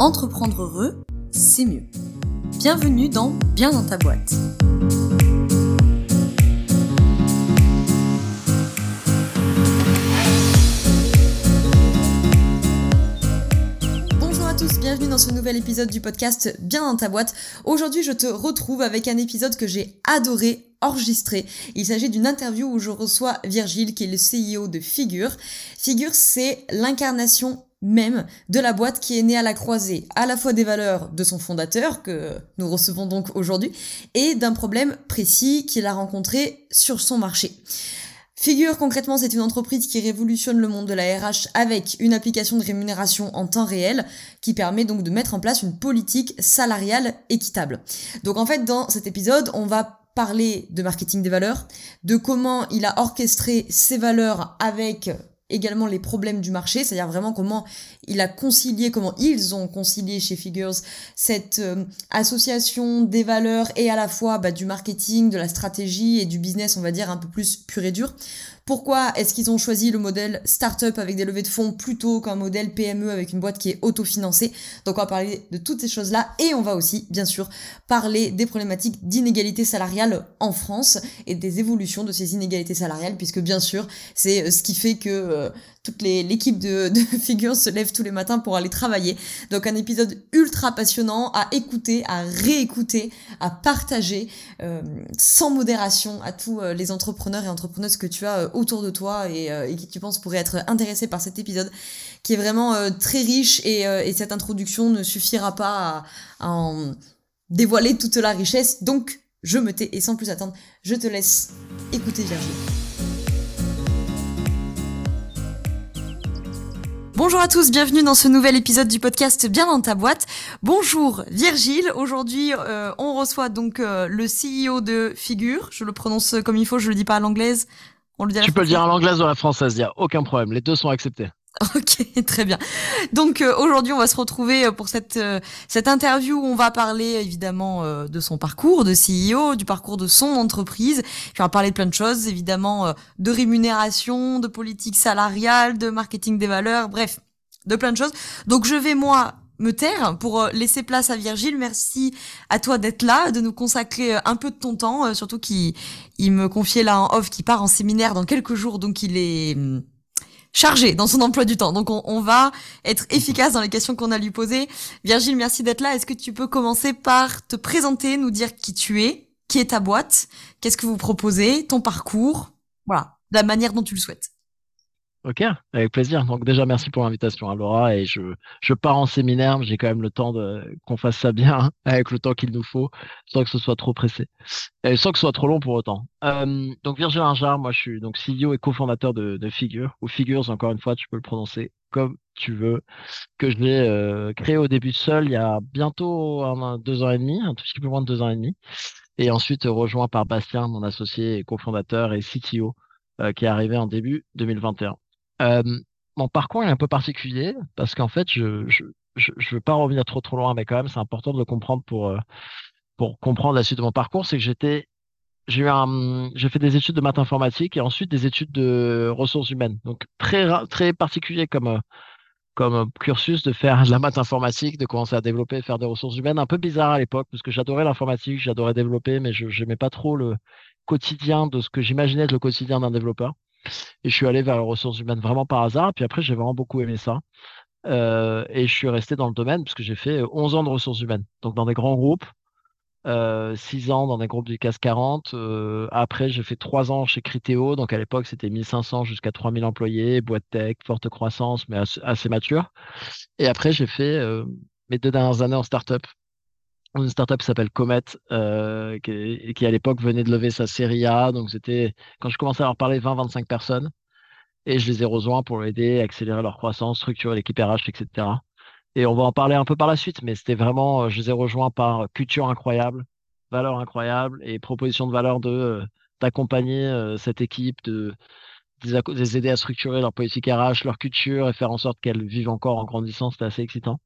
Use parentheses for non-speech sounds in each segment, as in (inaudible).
Entreprendre heureux, c'est mieux. Bienvenue dans Bien dans ta boîte. Bonjour à tous, bienvenue dans ce nouvel épisode du podcast Bien dans ta boîte. Aujourd'hui, je te retrouve avec un épisode que j'ai adoré enregistré. Il s'agit d'une interview où je reçois Virgile, qui est le CEO de Figure. Figure, c'est l'incarnation même de la boîte qui est née à la croisée à la fois des valeurs de son fondateur, que nous recevons donc aujourd'hui, et d'un problème précis qu'il a rencontré sur son marché. Figure concrètement, c'est une entreprise qui révolutionne le monde de la RH avec une application de rémunération en temps réel qui permet donc de mettre en place une politique salariale équitable. Donc en fait, dans cet épisode, on va parler de marketing des valeurs, de comment il a orchestré ces valeurs avec également les problèmes du marché, c'est-à-dire vraiment comment il a concilié, comment ils ont concilié chez Figures cette euh, association des valeurs et à la fois bah, du marketing, de la stratégie et du business, on va dire, un peu plus pur et dur. Pourquoi est-ce qu'ils ont choisi le modèle startup avec des levées de fonds plutôt qu'un modèle PME avec une boîte qui est autofinancée? Donc on va parler de toutes ces choses-là et on va aussi, bien sûr, parler des problématiques d'inégalité salariale en France et des évolutions de ces inégalités salariales puisque bien sûr, c'est euh, ce qui fait que euh, toute l'équipe de, de (laughs) Figures se lève tous les matins pour aller travailler. Donc un épisode ultra passionnant à écouter, à réécouter, à partager euh, sans modération à tous euh, les entrepreneurs et entrepreneuses que tu as euh, autour de toi et, qui tu penses pourraient être intéressés par cet épisode qui est vraiment très riche et, et, cette introduction ne suffira pas à, à en dévoiler toute la richesse. Donc je me tais et sans plus attendre, je te laisse écouter Virginie. Bonjour à tous, bienvenue dans ce nouvel épisode du podcast Bien dans ta boîte. Bonjour Virgile, aujourd'hui euh, on reçoit donc euh, le CEO de Figure, je le prononce comme il faut, je le dis pas à l'anglaise. On le dit à Tu peux le dire à l'anglaise ou à la française, il n'y a aucun problème, les deux sont acceptés. (laughs) Ok, très bien. Donc euh, aujourd'hui, on va se retrouver euh, pour cette euh, cette interview où on va parler évidemment de son parcours de CEO, du parcours de son entreprise. Puis on va parler de plein de choses, évidemment de rémunération, de politique salariale, de marketing des valeurs, bref, de plein de choses. Donc je vais moi me taire pour laisser place à Virgile. Merci à toi d'être là, de nous consacrer un peu de ton temps, surtout qu'il il me confiait là en off qu'il part en séminaire dans quelques jours, donc il est hum, chargé dans son emploi du temps. Donc on, va être efficace dans les questions qu'on a lui posées. Virgile, merci d'être là. Est-ce que tu peux commencer par te présenter, nous dire qui tu es, qui est ta boîte, qu'est-ce que vous proposez, ton parcours, voilà, de la manière dont tu le souhaites. Ok, avec plaisir. Donc déjà, merci pour l'invitation, à Laura. Et je, je pars en séminaire, mais j'ai quand même le temps de qu'on fasse ça bien, hein, (laughs) avec le temps qu'il nous faut, sans que ce soit trop pressé, et sans que ce soit trop long pour autant. Euh, donc Virgile Injar, moi je suis donc CEO et cofondateur de, de Figure, ou Figures, encore une fois, tu peux le prononcer comme tu veux, que je l'ai euh, créé au début seul il y a bientôt un, deux ans et demi, un tout petit peu moins de deux ans et demi, et ensuite rejoint par Bastien, mon associé et cofondateur et CTO, euh, qui est arrivé en début 2021. Euh, mon parcours est un peu particulier parce qu'en fait, je, je, je, veux pas revenir trop trop loin, mais quand même, c'est important de le comprendre pour euh, pour comprendre la suite de mon parcours. C'est que j'étais j'ai eu un, j'ai fait des études de maths informatique et ensuite des études de ressources humaines. Donc très très particulier comme euh, comme cursus de faire de la maths informatique, de commencer à développer, faire des ressources humaines. Un peu bizarre à l'époque parce que j'adorais l'informatique, j'adorais développer, mais je n'aimais pas trop le quotidien de ce que j'imaginais être le quotidien d'un développeur. Et je suis allé vers les ressources humaines vraiment par hasard. Puis après, j'ai vraiment beaucoup aimé ça. Euh, et je suis resté dans le domaine puisque j'ai fait 11 ans de ressources humaines. Donc dans des grands groupes, euh, 6 ans dans des groupes du CAC 40. Euh, après, j'ai fait 3 ans chez Criteo. Donc à l'époque, c'était 1500 jusqu'à 3000 employés, boîte tech, forte croissance, mais assez, mature. Et après, j'ai fait euh, mes deux dernières années en startup une startup qui s'appelle Comet, euh, qui, à l'époque venait de lever sa série A. Donc c'était quand je commençais à leur parler 20-25 personnes et je les ai rejoints pour aider, accélérer leur croissance, structurer l'équipe RH, etc. Et on va en parler un peu par la suite, mais c'était vraiment, je les ai rejoints par culture incroyable, valeur incroyable et proposition de valeur de euh, d'accompagner euh, cette équipe, de, de les aider à structurer leur politique RH, leur culture et faire en sorte qu'elles vivent encore en grandissant. C'était assez excitant.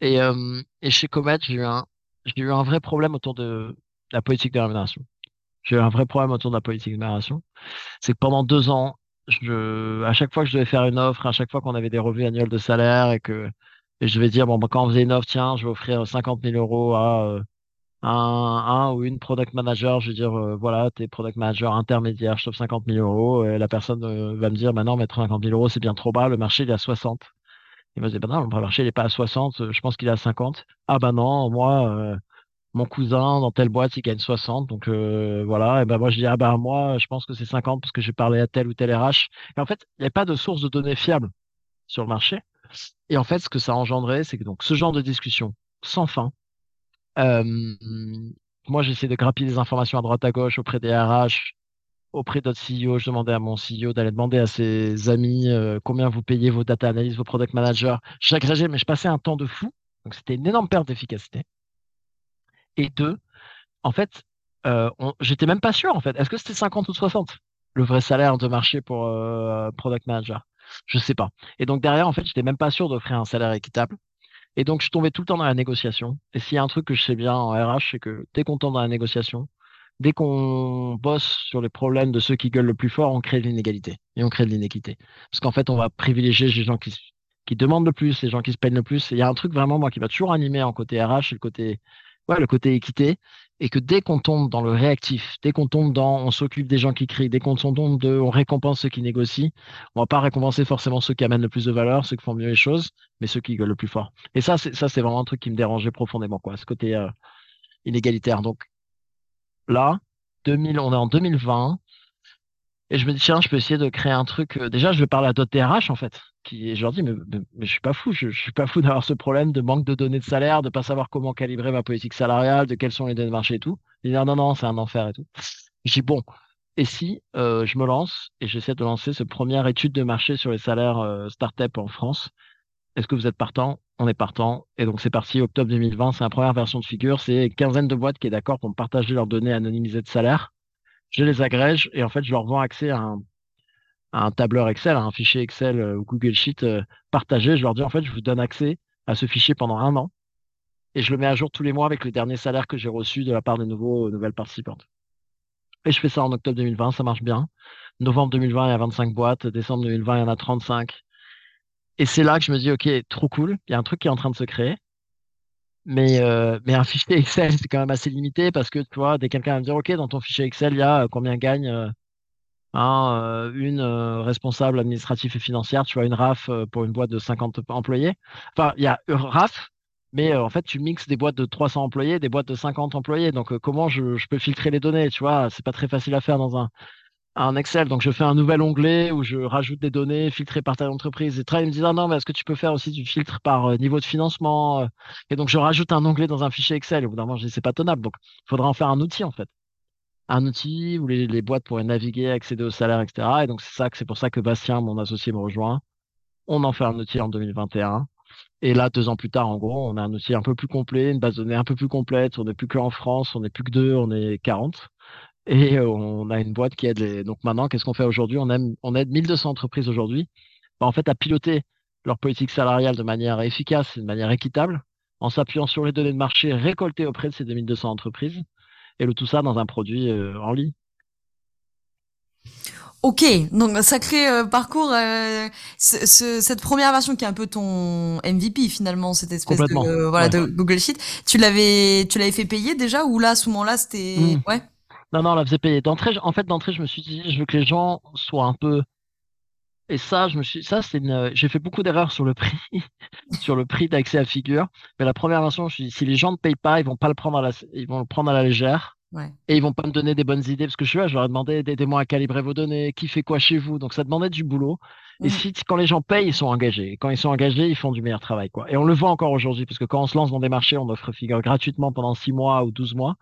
Et, euh, et chez Comet, j'ai eu un, j'ai eu un vrai problème autour de la politique de rémunération. J'ai eu un vrai problème autour de la politique de rémunération. C'est que pendant deux ans, je, à chaque fois que je devais faire une offre, à chaque fois qu'on avait des revues annuelles de salaire et que Et je vais dire, bon, bah, quand on faisait une offre, tiens, je vais offrir 50 000 euros à euh, un, un ou une product manager. Je vais dire, euh, voilà, t'es product manager intermédiaire, je t'offre 50 000 euros. Et la personne euh, va me dire, bah non, mais 50 000 euros, c'est bien trop bas, le marché, il est à 60. Il se dire, bah non, le marché, il est pas à 60, je pense qu'il est à 50. Ah bah non, moi, mon cousin dans telle boîte, il gagne 60. Donc voilà, et ben moi je dis, ah bah moi, je pense que c'est 50 parce que j'ai parlé à tel ou tel RH. Et en fait, il n'y a pas de source de données fiable sur le marché. Et en fait, ce que ça a engendré, c'est que donc ce genre de discussion sans fin. Euh, moi, j'essaie de grappiller des informations à droite à gauche auprès des RH, auprès d'autres CEO. Je demandais à mon CEO d'aller demander à ses amis euh, combien vous payez vos data analysts, vos product managers. J'agrégeais, mais je passais un temps de fou. Donc, c'était une énorme perte d'efficacité. Et deux, en fait, euh, j'étais même pas sûr, en fait. Est-ce que c'était 50 ou 60 le vrai salaire de marché pour euh, product manager? Je sais pas. Et donc derrière, en fait, j'étais même pas sûr d'offrir un salaire équitable. Et donc, je tombais tout le temps dans la négociation. Et s'il y a un truc que je sais bien en RH, c'est que dès qu'on tombe dans la négociation, dès qu'on bosse sur les problèmes de ceux qui gueulent le plus fort, on crée de l'inégalité et on crée de l'inéquité. Parce qu'en fait, on va privilégier les gens qui, demandent le plus, les gens qui se peignent le plus. il y a un truc vraiment, moi, qui va toujours animer en côté RH, le côté, ouais, le côté équité et que dès qu'on tombe dans le réactif, dès qu'on tombe dans on s'occupe des gens qui crient, dès qu'on tombe de on récompense ceux qui négocient, on va pas récompenser forcément ceux qui amènent le plus de valeur, ceux qui font mieux les choses, mais ceux qui gueulent le plus fort. Et ça, c'est ça, c'est vraiment un truc qui me dérangeait profondément, quoi, ce côté euh, inégalitaire. Donc là, 2000, on est en 2020, et je me dis tiens, je peux essayer de créer un truc. Euh, déjà, je vais parler à d'autres TRH en fait qui, je leur dis, mais, je suis pas fou, je, suis pas fou (laughs) d'avoir ce problème de manque de données de salaire, de pas savoir comment calibrer ma politique salariale, de quelles sont les données de marché et tout. Ils disent, non, non, c'est un enfer et tout. Je dis, bon, et si euh, je me lance et j'essaie de lancer ce première étude de marché sur les salaires euh, start-up en France, est-ce que vous êtes partant? On est partant. Et donc c'est parti, octobre 2020, c'est la première version de figure. C'est une quinzaine de boîtes qui est d'accord pour partager leurs données anonymisées de salaire. Je les agrège et en fait, je leur vends accès à un, un tableur Excel, un fichier Excel euh, ou Google Sheet euh, partagé. Je leur dis en fait, je vous donne accès à ce fichier pendant un an et je le mets à jour tous les mois avec les derniers salaires que j'ai reçus de la part des nouveaux, nouvelles participantes. Et je fais ça en octobre 2020, ça marche bien. Novembre 2020, il y a 25 boîtes. Décembre 2020, il y en a 35. Et c'est là que je me dis, OK, trop cool, il y a un truc qui est en train de se créer. Mais, euh, mais un fichier Excel, c'est quand même assez limité parce que, tu vois, dès quelqu'un va me dire, OK, dans ton fichier Excel, il y a combien gagne Hein, euh, une euh, responsable administrative et financière, tu vois, une RAF euh, pour une boîte de 50 employés. Enfin, il y a RAF, mais en fait, tu mixes des boîtes de 300 employés, des boîtes de 50 employés. Donc, comment je, je, peux filtrer les données Tu vois, c'est pas très facile à faire dans un, un, Excel. Donc, je fais un nouvel onglet où je rajoute des données filtrées par taille d'entreprise. Et ils me disent, ah non, mais est-ce que tu peux faire aussi du filtre par niveau de financement Et donc, je rajoute un onglet dans un fichier Excel. Et au bout d'un moment, je dis, c'est pas tenable. Donc, il faudra en faire un outil, en fait un outil où les, les, boîtes pourraient naviguer, accéder au salaire, etc. Et donc c'est ça que c'est pour ça que Bastien, mon associé, me rejoint. On en fait un outil en 2021. Et là, deux ans plus tard, en gros, on a un outil un peu plus complet, une base de données un peu plus complète. On n'est plus qu'en France, on n'est plus que deux, on est 40. Et euh, on a une boîte qui aide les. Donc maintenant, qu'est-ce qu'on fait aujourd'hui? On, aime, on aide 1200 entreprises aujourd'hui, bah, en fait, à piloter leur politique salariale de manière efficace et de manière équitable, en s'appuyant sur les données de marché récoltées auprès de ces 2200 entreprises et le tout ça dans un produit euh, en ligne. Ok, donc sacré euh, parcours. Euh, cette première version qui est un peu ton MVP finalement, cette espèce de voilà de Google Sheet. Tu l'avais tu l'avais fait payer déjà ou là à ce moment-là c'était hmm. ouais. Non non, on la faisait payer. D'entrée, en fait d'entrée, je me suis dit, je veux que les gens soient un peu et ça, je me suis, ça c'est une, j'ai fait beaucoup d'erreurs sur le prix, (laughs) sur le prix d'accès à figure. Mais la première version, je me suis dit, si les gens ne payent pas, ils vont pas le prendre à la, ils vont le prendre à la légère. Ouais. Et ils vont pas me donner des bonnes idées parce que je suis là, je leur ai demandé aidez-moi à calibrer vos données, qui fait quoi chez vous. Donc ça demandait du boulot. Et si quand les gens payent, ils sont engagés. Et quand ils sont engagés, ils font du meilleur travail, quoi. Et on le voit encore aujourd'hui parce que quand on se lance dans des marchés, on offre figure gratuitement pendant six mois ou 12 mois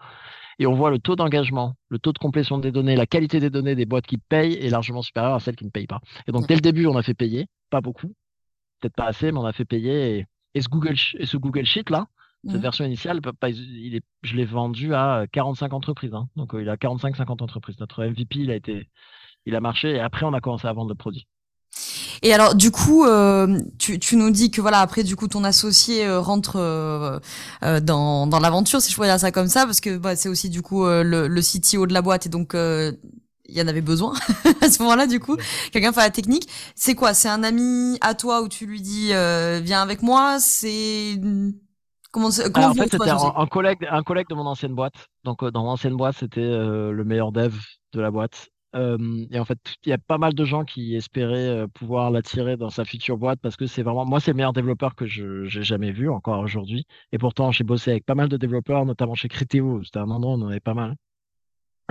et on voit le taux d'engagement, le taux de complétion des données, la qualité des données des boîtes qui payent est largement supérieure à celles qui ne payent pas. Et donc, dès le début, on a fait payer, pas beaucoup, peut-être pas assez, mais on a fait payer. Et, ce, Google, et ce Google Sheet, là, cette version initiale, il est, je l'ai vendu à 45 entreprises. Hein. Donc, euh, il a 45-50 entreprises. Notre MVP, il a été, il a marché et après, on a commencé à vendre le produit. Et alors, du coup, euh, tu, tu, nous dis que voilà, après, du coup, ton associé euh, rentre euh, euh, dans, dans l'aventure, si je pourrais dire ça comme ça, parce que bah, c'est aussi du coup le, le CTO de la boîte, et donc il y en avait besoin (laughs) à ce moment-là du coup, quelqu'un fait la technique. C'est quoi? C'est un ami à toi où tu lui dis euh, viens avec moi? C'est comment, comment En fait, c'était un, collègue, un collègue de mon ancienne boîte. Donc dans mon ancienne boîte, c'était le meilleur dev de la boîte. Et en fait, il y a pas mal de gens qui espéraient pouvoir l'attirer dans sa future boîte parce que c'est vraiment, moi, c'est le meilleur développeur que j'ai jamais vu encore aujourd'hui. Et pourtant, j'ai bossé avec pas mal de développeurs, notamment chez Criteo. C'était un endroit où on en avait pas mal.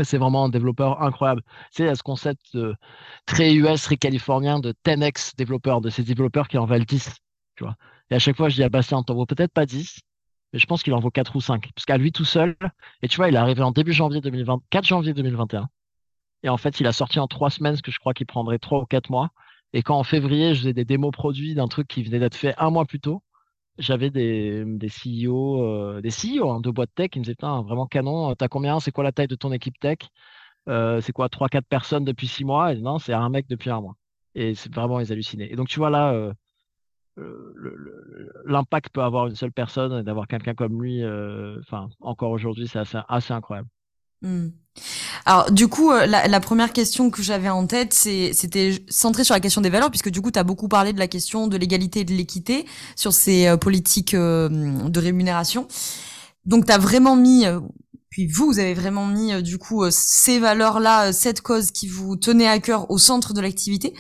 C'est vraiment un développeur incroyable. C'est il y a ce concept très US, très californien de 10x développeurs, de ces développeurs qui en valent 10. Tu vois. Et à chaque fois, je dis à Bastien, t'en vaut peut-être pas 10, mais je pense qu'il en vaut 4 ou 5. Parce qu'à lui tout seul, et tu vois, il est arrivé en début janvier 2020, 4 janvier 2021. Et en fait, il a sorti en 3 semaines ce que je crois qu'il prendrait 3 ou 4 mois. Et quand en février, je faisais des démos produits d'un truc qui venait d'être fait un mois plus tôt, j'avais des, des CEO, euh, des CEO hein, de boîtes tech qui me disaient vraiment canon, t'as combien? C'est quoi la taille de ton équipe tech? Euh, C'est quoi 3-4 personnes depuis 6 mois? Et Non, c'est un mec depuis un mois. Et c'est vraiment, ils hallucinaient. Et donc, tu vois là, euh, l'impact peut avoir une seule personne et d'avoir quelqu'un comme lui, enfin, encore aujourd'hui, c'est assez, incroyable. Mmh. Alors du coup, euh, la, première question que j'avais en tête, c'était centré sur la question des valeurs, puisque du coup, tu as beaucoup parlé de la question de l'égalité et de l'équité sur ces euh, politiques euh, de rémunération. Donc tu as vraiment mis, puis vous, vous avez vraiment mis du coup ces valeurs-là, cette cause qui vous tenait à cœur au centre de l'activité.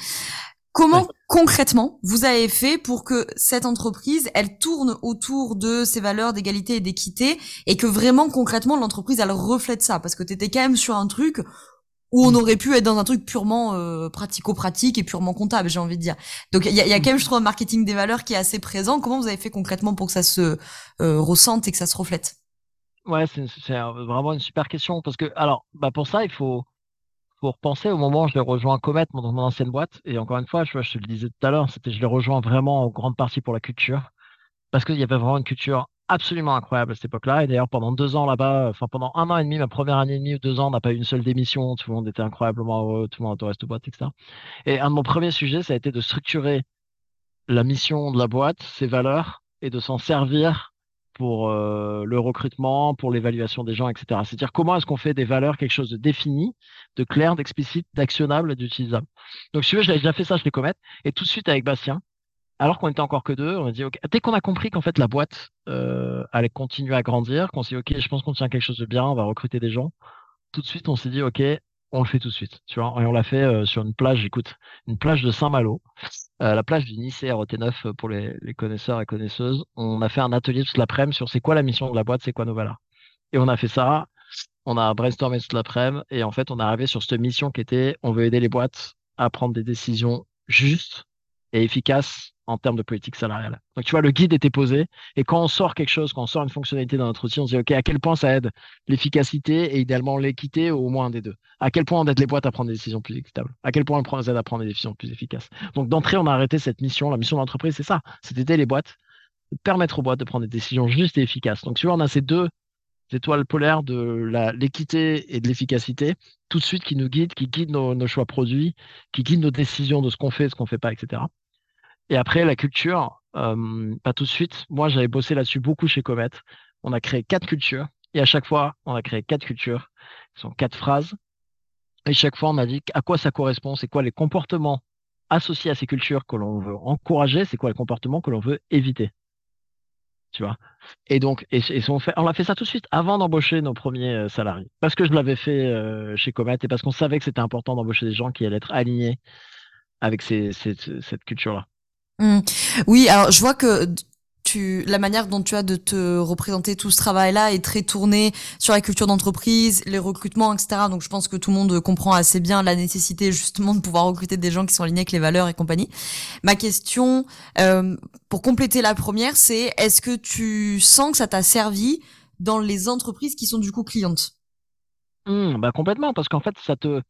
Comment concrètement vous avez fait pour que cette entreprise, elle tourne autour de ces valeurs d'égalité et d'équité et que vraiment concrètement l'entreprise, elle reflète ça? Parce que tu étais quand même sur un truc où on mm. aurait pu être dans un truc purement euh, pratico-pratique et purement comptable, j'ai envie de dire. Donc il y a, y a, quand même, je trouve, un marketing des valeurs qui est assez présent. Comment vous avez fait concrètement pour que ça se euh, ressente et que ça se reflète? Ouais, c'est vraiment une super question parce que alors, bah pour ça, il faut pour repenser au moment où je l'ai rejoint Comet, dans mon ancienne boîte. Et encore une fois, je, te le disais tout à l'heure, c'était je l'ai rejoint vraiment en grande partie pour la culture. Parce qu'il y avait vraiment une culture absolument incroyable à cette époque-là. Et d'ailleurs, pendant deux ans là-bas, enfin pendant un an et demi, ma première année et demie ou deux ans, on n'a pas eu une seule démission. Tout le monde était incroyablement heureux, tout le monde reste de boîte, etc. Et un de mon premiers sujets, ça a été de structurer la mission de la boîte, ses valeurs, et de s'en servir pour euh, le recrutement, pour l'évaluation des gens, etc. C'est-à-dire comment est-ce qu'on fait des valeurs quelque chose de défini, de clair, d'explicite, d'actionnable d'utilisable. Donc si tu veux, j'avais déjà fait ça, je les commette. Et tout de suite avec Bastien, alors qu'on était encore que deux, on a dit, OK, dès qu'on a compris qu'en fait la boîte euh, allait continuer à grandir, qu'on s'est dit, OK, je pense qu'on tient quelque chose de bien, on va recruter des gens, tout de suite on s'est dit, OK, on le fait tout de suite. Tu vois, et on l'a fait euh, sur une plage, écoute, une plage de Saint-Malo. Euh, la plage du Nice ROT9 euh, pour les, connaisseurs et connaisseuses. On a fait un atelier toute l'après-midi sur c'est quoi la mission de la boîte, c'est quoi nos valeurs. Et on a fait ça, on a brainstormé toute l'après-midi et en fait on est arrivé sur cette mission qui était on veut aider les boîtes à prendre des décisions justes et efficaces en termes de politique salariale. Donc tu vois, le guide était posé et quand on sort quelque chose, quand on sort une fonctionnalité dans notre outil, on se dit ok, à quel point ça aide l'efficacité et idéalement l'équité ou au moins des deux? À quel point on aide les boîtes à prendre des décisions plus équitables? À quel point on les aide à prendre des décisions plus efficaces? Donc d'entrée, on a arrêté cette mission. La mission d'entreprise, c'est ça, c'est d'aider les boîtes, de permettre aux boîtes de prendre des décisions justes et efficaces. Donc tu vois, on a ces deux étoiles polaires de l'équité et de l'efficacité, tout de suite qui nous guident, qui guident nos, nos choix produits, qui guident nos décisions de ce qu'on fait, ce qu'on fait pas, etc. Et après, la culture, euh, pas tout de suite. Moi, j'avais bossé là-dessus beaucoup chez Comet. On a créé quatre cultures. Et à chaque fois, on a créé quatre cultures. Ce sont quatre phrases. Et chaque fois, on a dit à quoi ça correspond, c'est quoi les comportements associés à ces cultures que l'on veut encourager, c'est quoi les comportements que l'on veut éviter. Tu vois? Et donc, on, a fait ça tout de suite avant d'embaucher nos premiers euh, salariés. Parce que je l'avais fait euh, chez Comet et parce qu'on savait que c'était important d'embaucher des gens qui allaient être alignés avec cette culture-là. Mmh. Oui, alors je vois que tu, la manière dont tu as de te représenter tout ce travail-là est très tournée sur la culture d'entreprise, les recrutements, etc. Donc je pense que tout le monde comprend assez bien la nécessité justement de pouvoir recruter des gens qui sont alignés avec les valeurs et compagnie. Ma question, euh, pour compléter la première, c'est est-ce que tu sens que ça t'a servi dans les entreprises qui sont du coup clientes? Mmh, bah complètement, parce qu'en fait ça te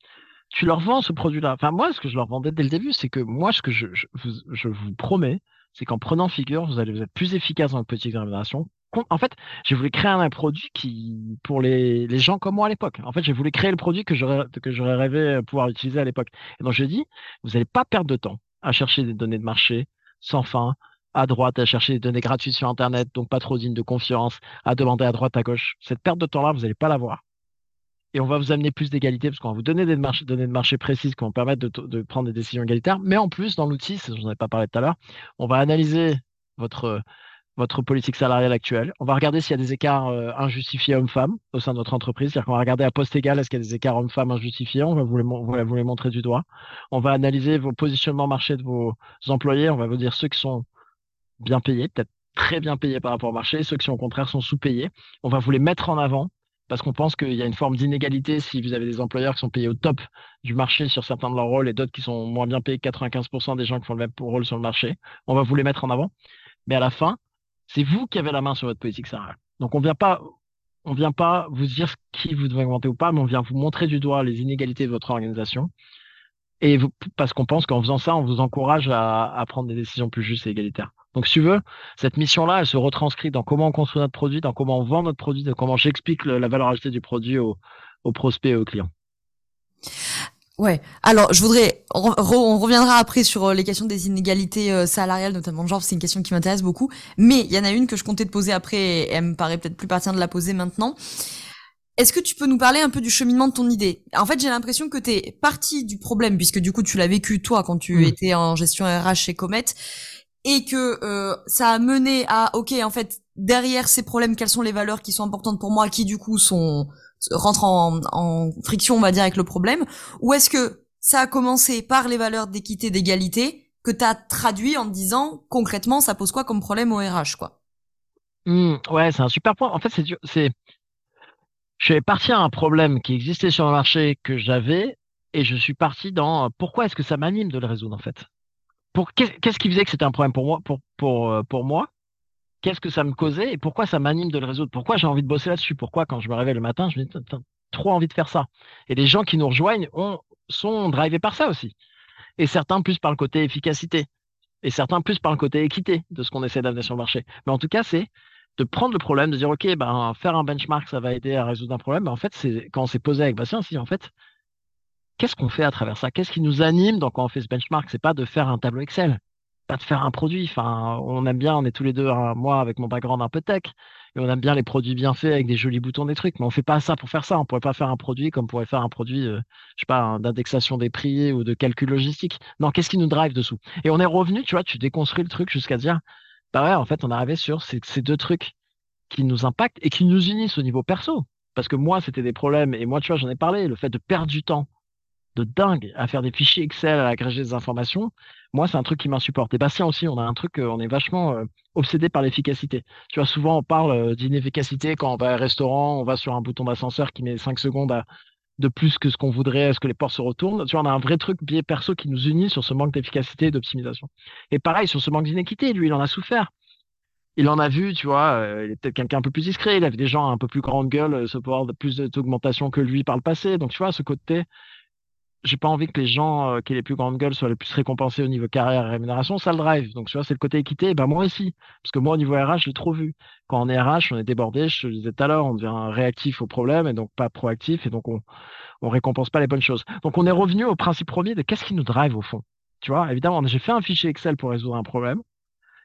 tu leur vends ce produit-là. Enfin, moi, ce que je leur vendais dès le début, c'est que moi, ce que je, je, vous, promets, c'est qu'en prenant figure, vous allez être plus efficace dans votre politique de. En fait, je voulais créer un produit qui, pour les, les gens comme moi à l'époque. En fait, je voulais créer le produit que j'aurais, que j'aurais rêvé pouvoir utiliser à l'époque. Et donc, je dis, vous n'allez pas perdre de temps à chercher des données de marché sans fin, à droite, à chercher des données gratuites sur Internet, donc pas trop dignes de confiance, à demander à droite, à gauche. Cette perte de temps-là, vous n'allez pas l'avoir. Et on va vous amener plus d'égalité parce qu'on va vous donner des données de marché précises qui vont permettre de, prendre des décisions égalitaires. Mais en plus, dans l'outil, je n'en ai pas parlé tout à l'heure, on va analyser votre, politique salariale actuelle. On va regarder s'il y a des écarts euh, injustifiés hommes-femmes au sein de votre entreprise. C'est-à-dire qu'on va regarder à poste égal est-ce qu'il y a des écarts hommes-femmes injustifiés? On va vous les, vous les montrer du doigt. On va analyser vos positionnements marché de vos employés. On va vous dire ceux qui sont bien payés, peut-être très bien payés par rapport au marché, ceux qui au contraire sont sous-payés. On va vous les mettre en avant parce qu'on pense qu'il y a une forme d'inégalité si vous avez des employeurs qui sont payés au top du marché sur certains de leurs rôles et d'autres qui sont moins bien payés que 95% des gens qui font le même rôle sur le marché. On va vous les mettre en avant. Mais à la fin, c'est vous qui avez la main sur votre politique salariale. Donc on vient pas, on vient pas vous dire ce qui vous devez augmenter ou pas, mais on vient vous montrer du doigt les inégalités de votre organisation. Et parce qu'on pense qu'en faisant ça, on vous encourage à prendre des décisions plus justes et égalitaires. Donc, si tu veux, cette mission-là, elle se retranscrit dans comment on construit notre produit, dans comment on vend notre produit, dans comment j'explique la valeur ajoutée du produit aux, prospects et aux clients. Ouais. Alors, je voudrais, on, reviendra après sur euh, les questions des inégalités euh, salariales, notamment de genre, c'est une question qui m'intéresse beaucoup. Mais il y en a une que je comptais te poser après, et elle me paraît peut-être plus pertinente de la poser maintenant. Est-ce que tu peux nous parler un peu du cheminement de ton idée? En fait, j'ai l'impression que tu es parti du problème, puisque du coup, tu l'as vécu toi quand tu mmh. étais en gestion RH chez Comet, et que euh, ça a mené à ok en fait derrière ces problèmes quelles sont les valeurs qui sont importantes pour moi qui du coup sont rentrent en, en friction on va dire avec le problème ou est-ce que ça a commencé par les valeurs d'équité d'égalité que tu as traduit en disant concrètement ça pose quoi comme problème au RH quoi? Mmh, ouais c'est un super point. En fait c'est c'est je suis parti à un problème qui existait sur le marché que j'avais et je suis parti dans pourquoi est-ce que ça m'anime de le résoudre en fait? Qu'est-ce qui faisait que c'était un problème pour moi pour pour euh, pour moi? Qu'est-ce que ça me causait et pourquoi ça m'anime de le résoudre? Pourquoi j'ai envie de bosser là-dessus? Pourquoi quand je me réveille le matin, je me dis trop envie de faire ça? Et les gens qui nous rejoignent ont, sont drivés par ça aussi. Et certains plus par le côté efficacité et certains plus par le côté équité de ce qu'on essaie d'amener sur le marché. Mais en tout cas, c'est de prendre le problème, de dire ok, ben faire un benchmark, ça va aider à résoudre un problème. Mais en fait, c'est quand on s'est posé avec Bastien, si en fait, qu'est-ce qu'on fait à travers ça? Qu'est-ce qui nous anime donc, quand on fait ce benchmark? C'est pas de faire un tableau Excel, pas de faire un produit. Enfin, on aime bien, on est tous les deux, hein, moi avec mon background un peu tech, et on aime bien les produits bien faits avec des jolis boutons, des trucs, mais on fait pas ça pour faire ça. On pourrait pas faire un produit comme on pourrait faire un produit, euh, je sais pas, d'indexation des prix ou de calcul logistique. Non, qu'est-ce qui nous drive dessous? Et on est revenu, tu vois, tu déconstruis le truc jusqu'à dire, bah ouais, en fait, on est arrivé sur ces deux trucs qui nous impactent et qui nous unissent au niveau perso. Parce que moi, c'était des problèmes, et moi, tu vois, j'en ai parlé, le fait de perdre du temps de dingue à faire des fichiers Excel, à agréger des informations. Moi, c'est un truc qui m'insupporte. Et Bastien aussi, on a un truc, euh, on est vachement euh, obsédé par l'efficacité. Tu vois, souvent, on parle euh, d'inefficacité quand on va au restaurant, on va sur un bouton d'ascenseur qui met 5 secondes de plus que ce qu'on voudrait, est-ce que les portes se retournent. Tu vois, on a un vrai truc biais perso qui nous unit sur ce manque d'efficacité et d'optimisation. Et pareil, sur ce manque d'inéquité, lui, il en a souffert. Il en a vu, tu vois, il est peut-être quelqu'un un peu plus discret, il avait des gens un peu plus grande gueule, ce pouvoir de plus d'augmentation que lui par le passé. Donc, tu vois, ce côté, j'ai pas envie que les gens euh, qui aient les plus grandes gueules soient les plus récompensés au niveau carrière et rémunération, ça le drive. Donc, tu vois, c'est le côté équité. ben, moi aussi. Parce que moi, au niveau RH, je l'ai trop vu. Quand on est RH, on est débordé. Je te le disais tout à l'heure, on devient réactif au problème et donc pas proactif. Et donc, on, on récompense pas les bonnes choses. Donc, on est revenu au principe premier de qu'est-ce qui nous drive au fond. Tu vois, évidemment, j'ai fait un fichier Excel pour résoudre un problème.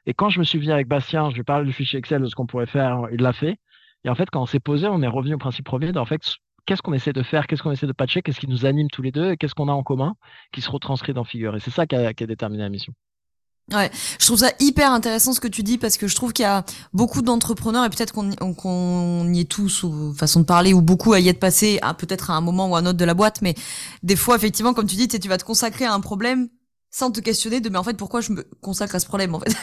Et quand je me suis venu avec Bastien, je lui parle du fichier Excel, de ce qu'on pourrait faire, il l'a fait. Et en fait, quand on s'est posé, on est revenu au principe premier d'en fait, qu'est-ce qu'on essaie de faire, qu'est-ce qu'on essaie de patcher, qu'est-ce qui nous anime tous les deux, qu'est-ce qu'on a en commun qui se retranscrit dans Figure. Et c'est ça qui a, déterminé la mission. Ouais, je trouve ça hyper intéressant ce que tu dis parce que je trouve qu'il y a beaucoup d'entrepreneurs et peut-être qu'on y est tous ou façon de parler ou beaucoup à y être passé peut-être à un moment ou à un autre de la boîte mais des fois effectivement comme tu dis tu vas te consacrer à un problème sans te questionner de mais en fait pourquoi je me consacre à ce problème en fait?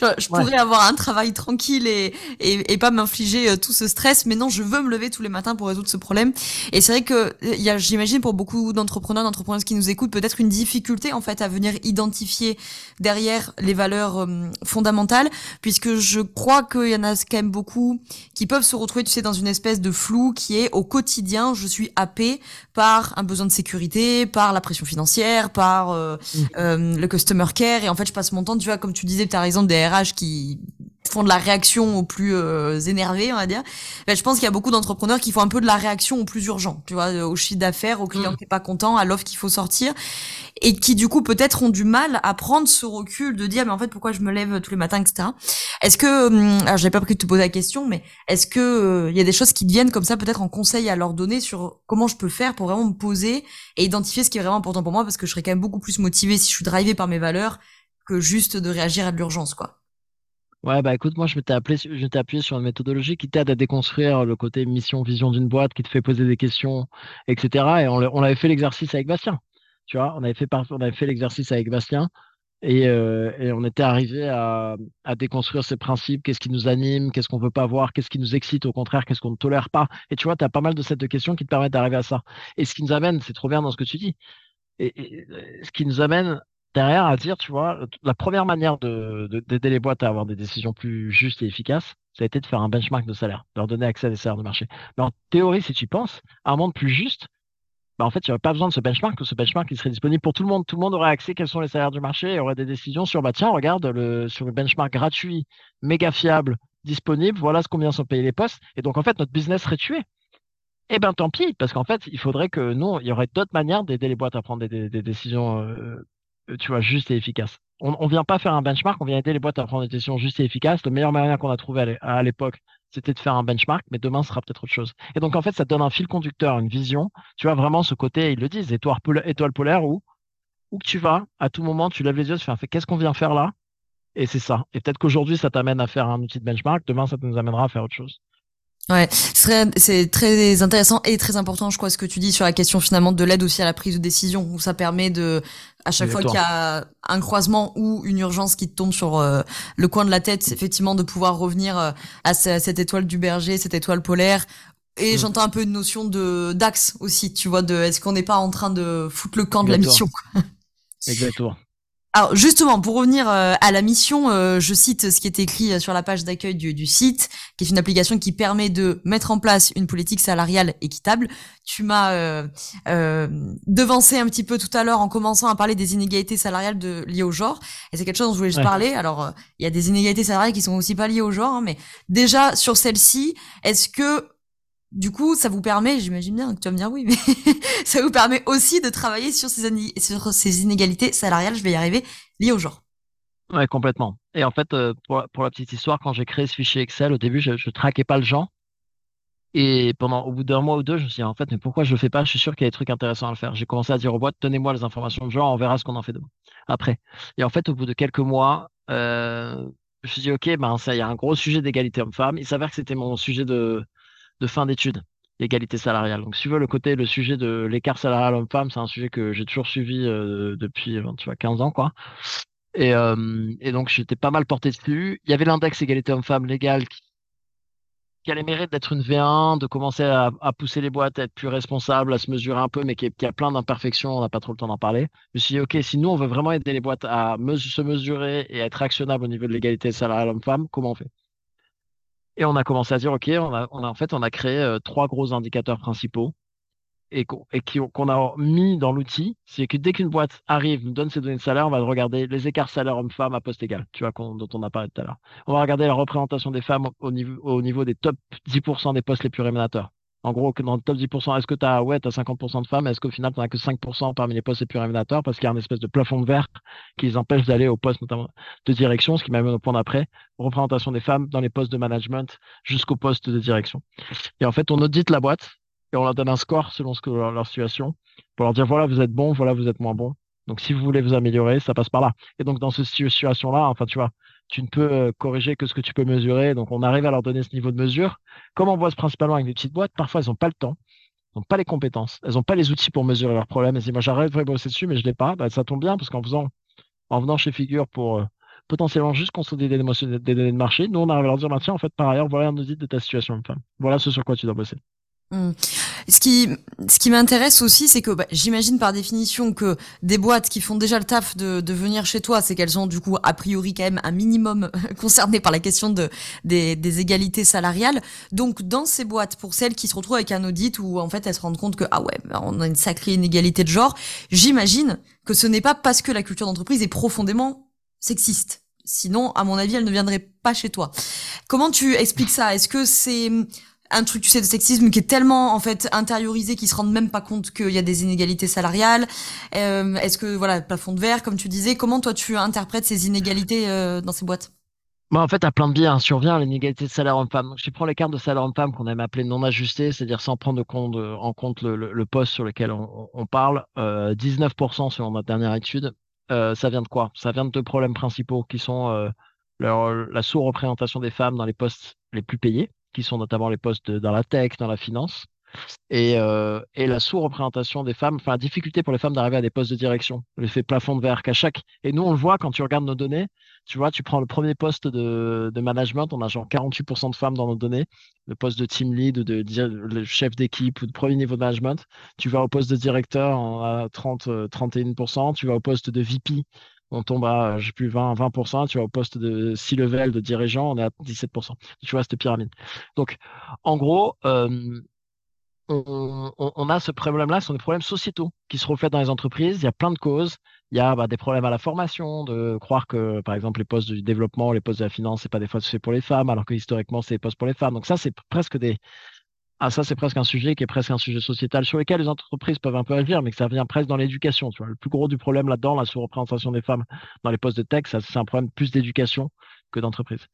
(laughs) Je pourrais avoir un travail tranquille et et, et pas m'infliger euh, tout ce stress mais non je veux me lever tous les matins pour résoudre ce problème. Et c'est vrai que il y a j'imagine pour beaucoup d'entrepreneurs d'entrepreneuses qui nous écoutent peut-être une difficulté en fait à venir identifier derrière les valeurs euh, fondamentales puisque je crois qu'il y en a quand même beaucoup qui peuvent se retrouver tu sais dans une espèce de flou qui est au quotidien je suis happé par un besoin de sécurité par la pression financière par euh, euh, le customer care et en fait je passe mon temps tu vois comme tu disais tu as raison des RH qui font de la réaction au plus euh, énervé, on va dire. Ben, je pense qu'il y a beaucoup d'entrepreneurs qui font un peu de la réaction au plus urgent, tu vois, au chiffre d'affaires, au client mm. qui est pas content, à l'offre qu'il faut sortir, et qui du coup peut-être ont du mal à prendre ce recul de dire mais en fait pourquoi je me lève tous les matins, etc. Est-ce que, hum, alors j'avais pas pris de te poser la question, mais est-ce que euh, il y a des choses qui viennent comme ça peut-être en conseil à leur donner sur comment je peux faire pour vraiment me poser et identifier ce qui est vraiment important pour moi parce que je serais quand même beaucoup plus motivé si je suis drivé par mes valeurs que juste de réagir à de l'urgence, quoi. Ouais, bah écoute, moi je m'étais appelé, je t'ai appuyé sur une méthodologie qui t'aide à déconstruire le côté mission, vision d'une boîte, qui te fait poser des questions, etc. Et on, on avait fait l'exercice avec Bastien. Tu vois, on avait fait, on avait fait l'exercice avec Bastien et, euh, et on était arrivé à, à, déconstruire ces principes. Qu'est-ce qui nous anime? Qu'est-ce qu'on veut pas voir? Qu'est-ce qui nous excite? Au contraire, qu'est-ce qu'on ne tolère pas? Et tu vois, tu as pas mal de cette questions qui te permettent d'arriver à ça. Et ce qui nous amène, c'est trop bien dans ce que tu dis. Et, ce qui nous amène derrière à dire, tu vois, la première manière de, d'aider les boîtes à avoir des décisions plus justes et efficaces, ça a été de faire un benchmark de salaire, leur donner accès à des salaires de marché. Mais en théorie, si tu y penses, un monde plus juste, bah en fait, il n'y aurait pas besoin de ce benchmark, que ce benchmark il serait disponible pour tout le monde. Tout le monde aurait accès quels sont les salaires du marché et aurait des décisions sur, bah tiens, regarde, le, sur le benchmark gratuit, méga fiable, disponible, voilà ce combien sont payés les postes. Et donc, en fait, notre business serait tué. Eh ben, tant pis, parce qu'en fait, il faudrait que nous, il y aurait d'autres manières d'aider les boîtes à prendre des, des, décisions, euh, tu vois, justes et efficaces. On, on vient pas faire un benchmark, on vient aider les boîtes à prendre des décisions justes et efficaces. Le meilleur moyen qu'on a trouvé à l'époque, c'était de faire un benchmark, mais demain sera peut-être autre chose. Et donc, en fait, ça donne un fil conducteur, une vision. Tu vois vraiment ce côté, ils le disent, étoile, étoile polaire, où, où que tu vas, à tout moment, tu lèves les yeux, tu fais, qu'est-ce qu'on vient faire là? Et c'est ça. Et peut-être qu'aujourd'hui, ça t'amène à faire un outil de benchmark, demain, ça nous amènera à faire autre chose. Ouais, c'est très intéressant et très important, je crois, ce que tu dis sur la question finalement de l'aide aussi à la prise de décision, où ça permet de, à chaque fois qu'il y a un croisement ou une urgence qui te tombe sur euh, le coin de la tête, effectivement, de pouvoir revenir euh, à, cette étoile du berger, cette étoile polaire. Et mm. j'entends un peu une notion de d'axe aussi, tu vois, de est-ce qu'on n'est pas en train de foutre le camp de la mission. Exactement. Alors justement, pour revenir euh, à la mission, euh, je cite ce qui est écrit euh, sur la page d'accueil du, du, site, qui est une application qui permet de mettre en place une politique salariale équitable. Tu m'as euh, devancé un petit peu tout à l'heure en commençant à parler des inégalités salariales de, liées au genre, et c'est quelque chose dont je voulais juste parler. Alors, il y a des inégalités salariales qui sont aussi pas liées au genre, hein, mais déjà sur celle-ci, est-ce que du coup, ça vous permet, j'imagine bien que tu vas me dire oui, mais (laughs) ça vous permet aussi de travailler sur ces, inégalités salariales, je vais y arriver, liées au genre. Ouais, complètement. Et en fait, euh, pour, la petite histoire, quand j'ai créé ce fichier Excel, au début, je, je traquais pas le genre. Et pendant, au bout d'un mois ou deux, je me suis dit, en fait, mais pourquoi je le fais pas? Je suis sûr qu'il y a des trucs intéressants à le faire. J'ai commencé à dire aux boîtes, tenez-moi les informations de genre, on verra ce qu'on en fait demain. Après. Et en fait, au bout de quelques mois, euh, je me suis dit, OK, ben, il y a un gros sujet d'égalité homme-femme. Il s'avère que c'était mon sujet de, de fin d'études, l'égalité salariale. Donc, si tu veux, le côté, le sujet de l'écart salarial homme-femme, c'est un sujet que j'ai toujours suivi euh, depuis tu vois, 15 ans, quoi. Et, euh, et donc, j'étais pas mal porté dessus. Il y avait l'index égalité homme-femme légal qui, a mérite d'être une V1, de commencer à, pousser les boîtes à être plus responsables, à se mesurer un peu, mais qui, a plein d'imperfections, on n'a pas trop le temps d'en parler. Je me suis dit, OK, si nous, on veut vraiment aider les boîtes à se mesurer et être actionnables au niveau de l'égalité salariale homme-femme, comment on fait? Et on a commencé à dire, OK, on a, en fait, on a créé euh, trois gros indicateurs principaux et qu'on a mis dans l'outil. C'est que dès qu'une boîte arrive, nous donne ses données de salaire, on va regarder les écarts salaire homme-femme à poste égal, tu vois, dont on a parlé tout à l'heure. On va regarder la représentation des femmes au niveau, au niveau des top 10% des postes les plus rémunérateurs. En gros, dans le top 10%, est-ce que tu as, ouais, as 50% de femmes, est-ce qu'au final, tu n'as que 5% parmi les postes les plus parce qu'il y a un espèce de plafond de verre qui les empêche d'aller au poste notamment de direction, ce qui m'amène au point d'après, représentation des femmes dans les postes de management jusqu'au poste de direction. Et en fait, on audite la boîte et on leur donne un score selon ce que leur, leur situation pour leur dire, voilà, vous êtes bon, voilà, vous êtes moins bon. Donc, si vous voulez vous améliorer, ça passe par là. Et donc, dans cette situation-là, enfin, tu vois, tu ne peux euh, corriger que ce que tu peux mesurer. Donc, on arrive à leur donner ce niveau de mesure. Comme on voit principalement avec des petites boîtes, parfois, elles n'ont pas le temps, elles n'ont pas les compétences, elles n'ont pas les outils pour mesurer leurs problèmes. Elles disent, moi, j'arrête de bosser dessus, mais je ne l'ai pas. Bah, ça tombe bien parce qu'en faisant, en venant chez Figure pour euh, potentiellement juste consolider des, des données de marché, nous, on arrive à leur dire, bah, tiens, en fait, par ailleurs, voilà un audit de ta situation. voilà ce sur quoi tu dois bosser. Hmm. Ce qui, ce qui m'intéresse aussi, c'est que bah, j'imagine par définition que des boîtes qui font déjà le taf de, de venir chez toi, c'est qu'elles ont du coup a priori quand même un minimum (laughs) concerné par la question de, des, des, égalités salariales. Donc dans ces boîtes, pour celles qui se retrouvent avec un audit où en fait elles se rendent compte que ah ouais, bah, on a une sacrée inégalité de genre, j'imagine que ce n'est pas parce que la culture d'entreprise est profondément sexiste Sinon, à mon avis, elle ne viendrait pas chez toi. Comment tu expliques ça? Est-ce que c'est un truc, tu sais, de sexisme qui est tellement en fait intériorisé qu'ils se rendent même pas compte qu'il y a des inégalités salariales. Euh, Est-ce que voilà, plafond de verre, comme tu disais, comment toi tu interprètes ces inégalités euh, dans ces boîtes? Bah, en fait, à plein de biais, hein, survient l'inégalité de salaire homme-femme. Je prends les cartes de salaire homme-femme qu'on aime appeler non ajustées, c'est-à-dire sans prendre compte, en compte le, poste sur lequel on, parle. Euh, 19% selon notre dernière étude. Euh, ça vient de quoi? Ça vient de deux problèmes principaux qui sont euh, la sous-représentation des femmes dans les postes les plus payés qui sont notamment les postes dans la tech, dans la finance, et, euh, la sous-représentation des femmes, enfin la difficulté pour les femmes d'arriver à des postes de direction, l'effet plafond de verre qu'à chaque. Et nous, on le voit quand tu regardes nos données, tu vois, tu prends le premier poste de, management, on a genre 48% de femmes dans nos données, le poste de team lead ou de, chef d'équipe ou de premier niveau de management. Tu vas au poste de directeur, on a 30, 31%, tu vas au poste de VP, on tombe à, je plus, 20, 20%. Tu vois, au poste de C-level de dirigeant, on est à 17%. Tu vois, cette pyramide. Donc, en gros, euh, on, on, a ce problème-là, ce sont des problèmes sociétaux qui se reflètent dans les entreprises. Il y a plein de causes. Il y a bah, des problèmes à la formation, de croire que, par exemple, les postes du développement, les postes de la finance, c'est pas des fois fait pour les femmes, alors que historiquement, c'est des postes pour les femmes. Donc ça, c'est presque des, ah, ça, c'est presque un sujet qui est presque un sujet sociétal sur lequel les entreprises peuvent un peu agir, mais que ça vient presque dans l'éducation. Tu vois, le plus gros du problème là-dedans, la sous-représentation des femmes dans les postes de tech, c'est un problème plus d'éducation que d'entreprise.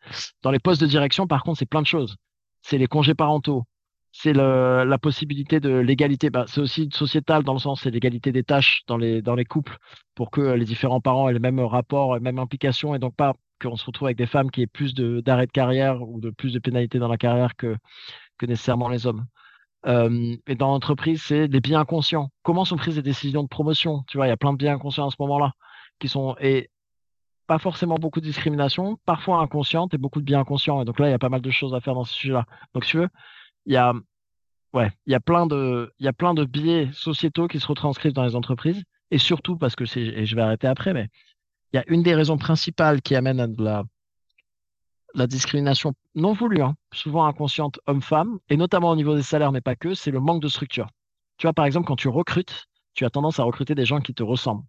Dans les postes de direction, par contre, c'est plein de choses. C'est les congés parentaux, c'est la possibilité de l'égalité. Bah, c'est aussi sociétal dans le sens, c'est l'égalité des tâches dans les, dans les couples pour que les différents parents aient les mêmes rapports, les mêmes implications et donc pas qu'on se retrouve avec des femmes qui aient plus d'arrêt de, carrière ou de plus de pénalités dans la carrière que, que nécessairement les hommes. Euh, et dans l'entreprise, c'est des biens inconscients. Comment sont prises les décisions de promotion? Tu vois, il y a plein de biens inconscients à ce moment-là qui sont et pas forcément beaucoup de discrimination, parfois inconsciente et beaucoup de biens inconscients. Et donc là, il y a pas mal de choses à faire dans ce sujet-là. Donc, si tu veux, il y a ouais, il y a plein de il y a plein de biais sociétaux qui se retranscrivent dans les entreprises et surtout parce que c'est et je vais arrêter après, mais il y a une des raisons principales qui amène à de la la discrimination non voulue, hein, souvent inconsciente homme-femme, et notamment au niveau des salaires, mais pas que, c'est le manque de structure. Tu vois, par exemple, quand tu recrutes, tu as tendance à recruter des gens qui te ressemblent.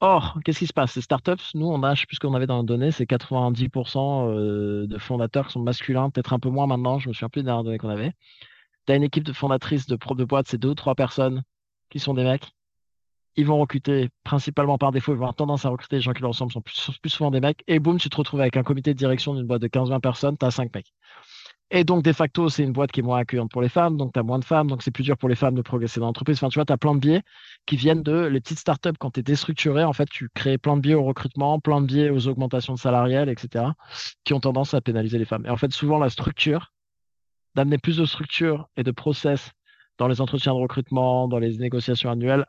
Or, qu'est-ce qui se passe? Ces startups, nous, on a, je sais plus ce qu'on avait dans les données, c'est 90% euh, de fondateurs qui sont masculins, peut-être un peu moins maintenant, je me souviens plus des dernières données qu'on avait. Tu as une équipe de fondatrices de, de boîtes, c'est deux ou trois personnes qui sont des mecs ils vont recruter principalement par défaut, ils vont avoir tendance à recruter les gens qui leur ressemblent, sont plus, souvent des mecs, et boum, tu te retrouves avec un comité de direction d'une boîte de 15-20 personnes, tu as 5 mecs. Et donc, de facto, c'est une boîte qui est moins accueillante pour les femmes, donc tu as moins de femmes, donc c'est plus dur pour les femmes de progresser dans l'entreprise. Enfin, tu vois, tu as plein de biais qui viennent de les petites startups. Quand tu es déstructuré, en fait, tu crées plein de biais au recrutement, plein de biais aux augmentations salariales, etc., qui ont tendance à pénaliser les femmes. Et en fait, souvent, la structure, d'amener plus de structure et de process dans les entretiens de recrutement, dans les négociations annuelles,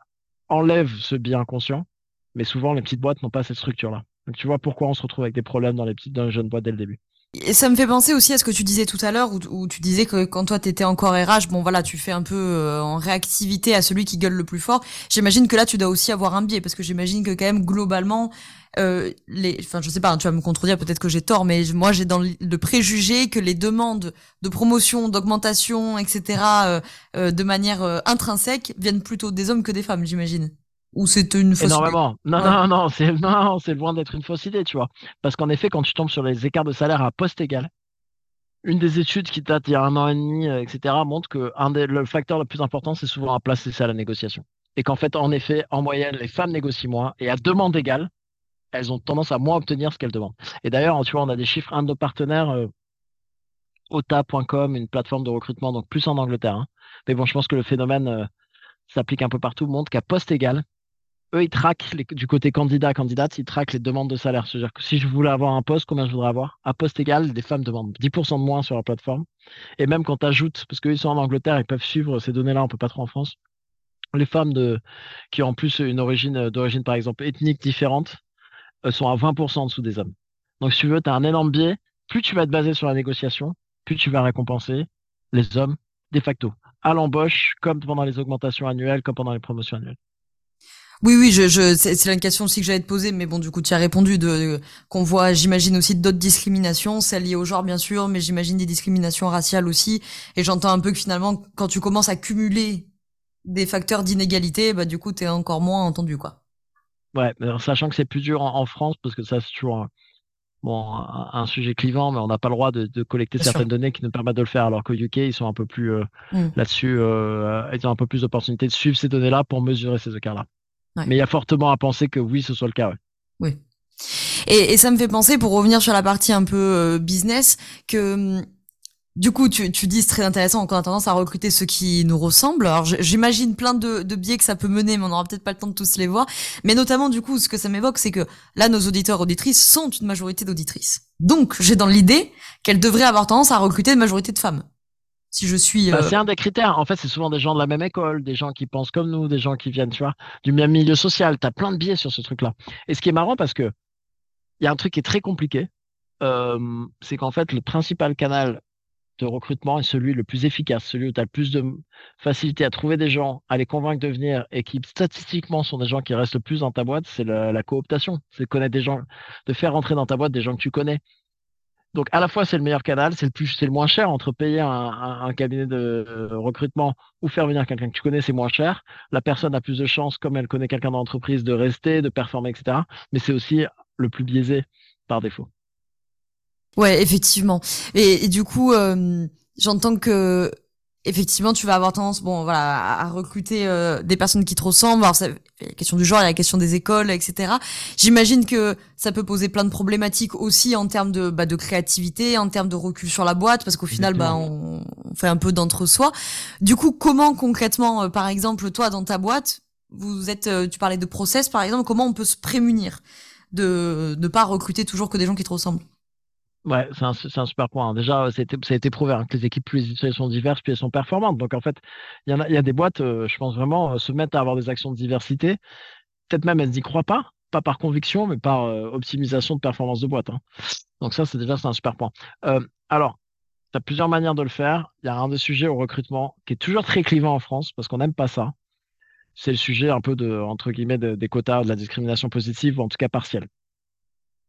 enlève ce biais inconscient, mais souvent les petites boîtes n'ont pas cette structure-là. Donc tu vois pourquoi on se retrouve avec des problèmes dans les petites, dans les jeunes boîtes dès le début. Et ça me fait penser aussi à ce que tu disais tout à l'heure, où, tu disais que quand toi t'étais encore RH, bon voilà, tu fais un peu euh, en réactivité à celui qui gueule le plus fort. J'imagine que là tu dois aussi avoir un biais, parce que j'imagine que quand même globalement, euh, les, enfin je sais pas, hein, tu vas me contredire, peut-être que j'ai tort, mais moi j'ai dans le préjugé que les demandes de promotion, d'augmentation, etc. Euh, euh, de manière euh, intrinsèque viennent plutôt des hommes que des femmes, j'imagine. Ou c'est une fausse Énormément. idée Non, non, non, c'est non, c'est loin d'être une fausse idée, tu vois. Parce qu'en effet, quand tu tombes sur les écarts de salaire à poste égal, une des études qui date il y a un an et demi, euh, etc., montre que un des, le facteur le plus important, c'est souvent à placer ça à la négociation. Et qu'en fait, en effet, en moyenne, les femmes négocient moins et à demande égale, elles ont tendance à moins obtenir ce qu'elles demandent. Et d'ailleurs, tu vois, on a des chiffres, un de nos partenaires, euh, OTA.com, une plateforme de recrutement, donc plus en Angleterre. Hein. Mais bon, je pense que le phénomène euh, s'applique un peu partout, montre qu'à poste égal, eux, ils traquent du côté candidat, candidate, ils traquent les demandes de salaire. C'est-à-dire que si je voulais avoir un poste, combien je voudrais avoir? À poste égal, des femmes demandent 10% de moins sur la plateforme. Et même quand tu ajoutes, parce qu'ils sont en Angleterre, ils peuvent suivre ces données-là, on peut pas trop en France. Les femmes de, qui ont en plus une origine, d'origine par exemple ethnique différente, euh, sont à 20% en dessous des hommes. Donc si tu veux, tu as un énorme biais. Plus tu vas te baser sur la négociation, plus tu vas récompenser les hommes de facto, à l'embauche, comme pendant les augmentations annuelles, comme pendant les promotions annuelles. Oui, oui, je, je, c'est une question aussi que j'allais te poser, mais bon, du coup, tu as répondu de, qu'on voit, j'imagine aussi d'autres discriminations, celles liées au genre, bien sûr, mais j'imagine des discriminations raciales aussi. Et j'entends un peu que finalement, quand tu commences à cumuler des facteurs d'inégalité, bah, du coup, tu es encore moins entendu, quoi. Ouais, sachant que c'est plus dur en, France, parce que ça, c'est toujours bon, un, sujet clivant, mais on n'a pas le droit de, collecter certaines données qui nous permettent de le faire, alors qu'au UK, ils sont un peu plus mmh. là-dessus, ils ont un peu plus d'opportunités de suivre ces données-là pour mesurer ces écarts-là. Mais il y a fortement à penser que oui, ce soit le cas. Oui. Et, et, ça me fait penser, pour revenir sur la partie un peu business, que hum, du coup, tu, tu dis c'est très intéressant qu'on a tendance à recruter ceux qui nous ressemblent. Alors j'imagine plein de, de biais que ça peut mener, mais on n'aura peut-être pas le temps de tous les voir. Mais notamment, du coup, ce que ça m'évoque, c'est que là, nos auditeurs auditrices sont une majorité d'auditrices. Donc, j'ai dans l'idée qu'elles devraient avoir tendance à recruter une majorité de femmes. Si je suis. Bah, euh, c'est un des critères. En fait, c'est souvent des gens de la même école, des gens qui pensent comme nous, des gens qui viennent, tu vois, du même milieu social. Tu as plein de biais sur ce truc-là. Et ce qui est marrant, parce que il y a un truc qui est très compliqué, euh, c'est qu'en fait, le principal canal de recrutement est celui le plus efficace, celui où tu as le plus de facilité à trouver des gens, à les convaincre de venir et qui statistiquement sont des gens qui restent le plus dans ta boîte, c'est la, cooptation. C'est de connaître des gens, de faire rentrer dans ta boîte des gens que tu connais. Donc à la fois c'est le meilleur canal, c'est le plus, c'est le moins cher entre payer un, cabinet de recrutement ou faire venir quelqu'un que tu connais, c'est moins cher. La personne a plus de chances, comme elle connaît quelqu'un dans l'entreprise, de rester, de performer, etc. Mais c'est aussi le plus biaisé par défaut. Ouais, effectivement. Et, du coup, euh, j'entends que effectivement, tu vas avoir tendance, bon, voilà, à, recruter euh, des personnes qui te ressemblent. Alors, il y a la question du genre, il y a la question des écoles, etc. J'imagine que ça peut poser plein de problématiques aussi en termes de, bah, de créativité, en termes de recul sur la boîte, parce qu'au final, bah, on, fait un peu d'entre-soi. Du coup, comment concrètement, euh, par exemple, toi, dans ta boîte, vous êtes, tu parlais de process, par exemple, comment on peut se prémunir de ne pas recruter toujours que des gens qui te ressemblent? Ouais, c'est un, un, super point. Déjà, ça a été prouvé hein, que les équipes, plus elles sont diverses, plus elles sont performantes. Donc, en fait, il y, en a, y a des boîtes, euh, je pense vraiment, euh, se mettre à avoir des actions de diversité. Peut-être même elles n'y croient pas, pas par conviction, mais par euh, optimisation de performance de boîte. Hein. Donc, ça, c'est déjà un super point. alors, tu as plusieurs manières de le faire. Il y a un des sujets au recrutement qui est toujours très clivant en France parce qu'on n'aime pas ça. C'est le sujet un peu de, entre guillemets, des quotas, de la discrimination positive, ou en tout cas partielle.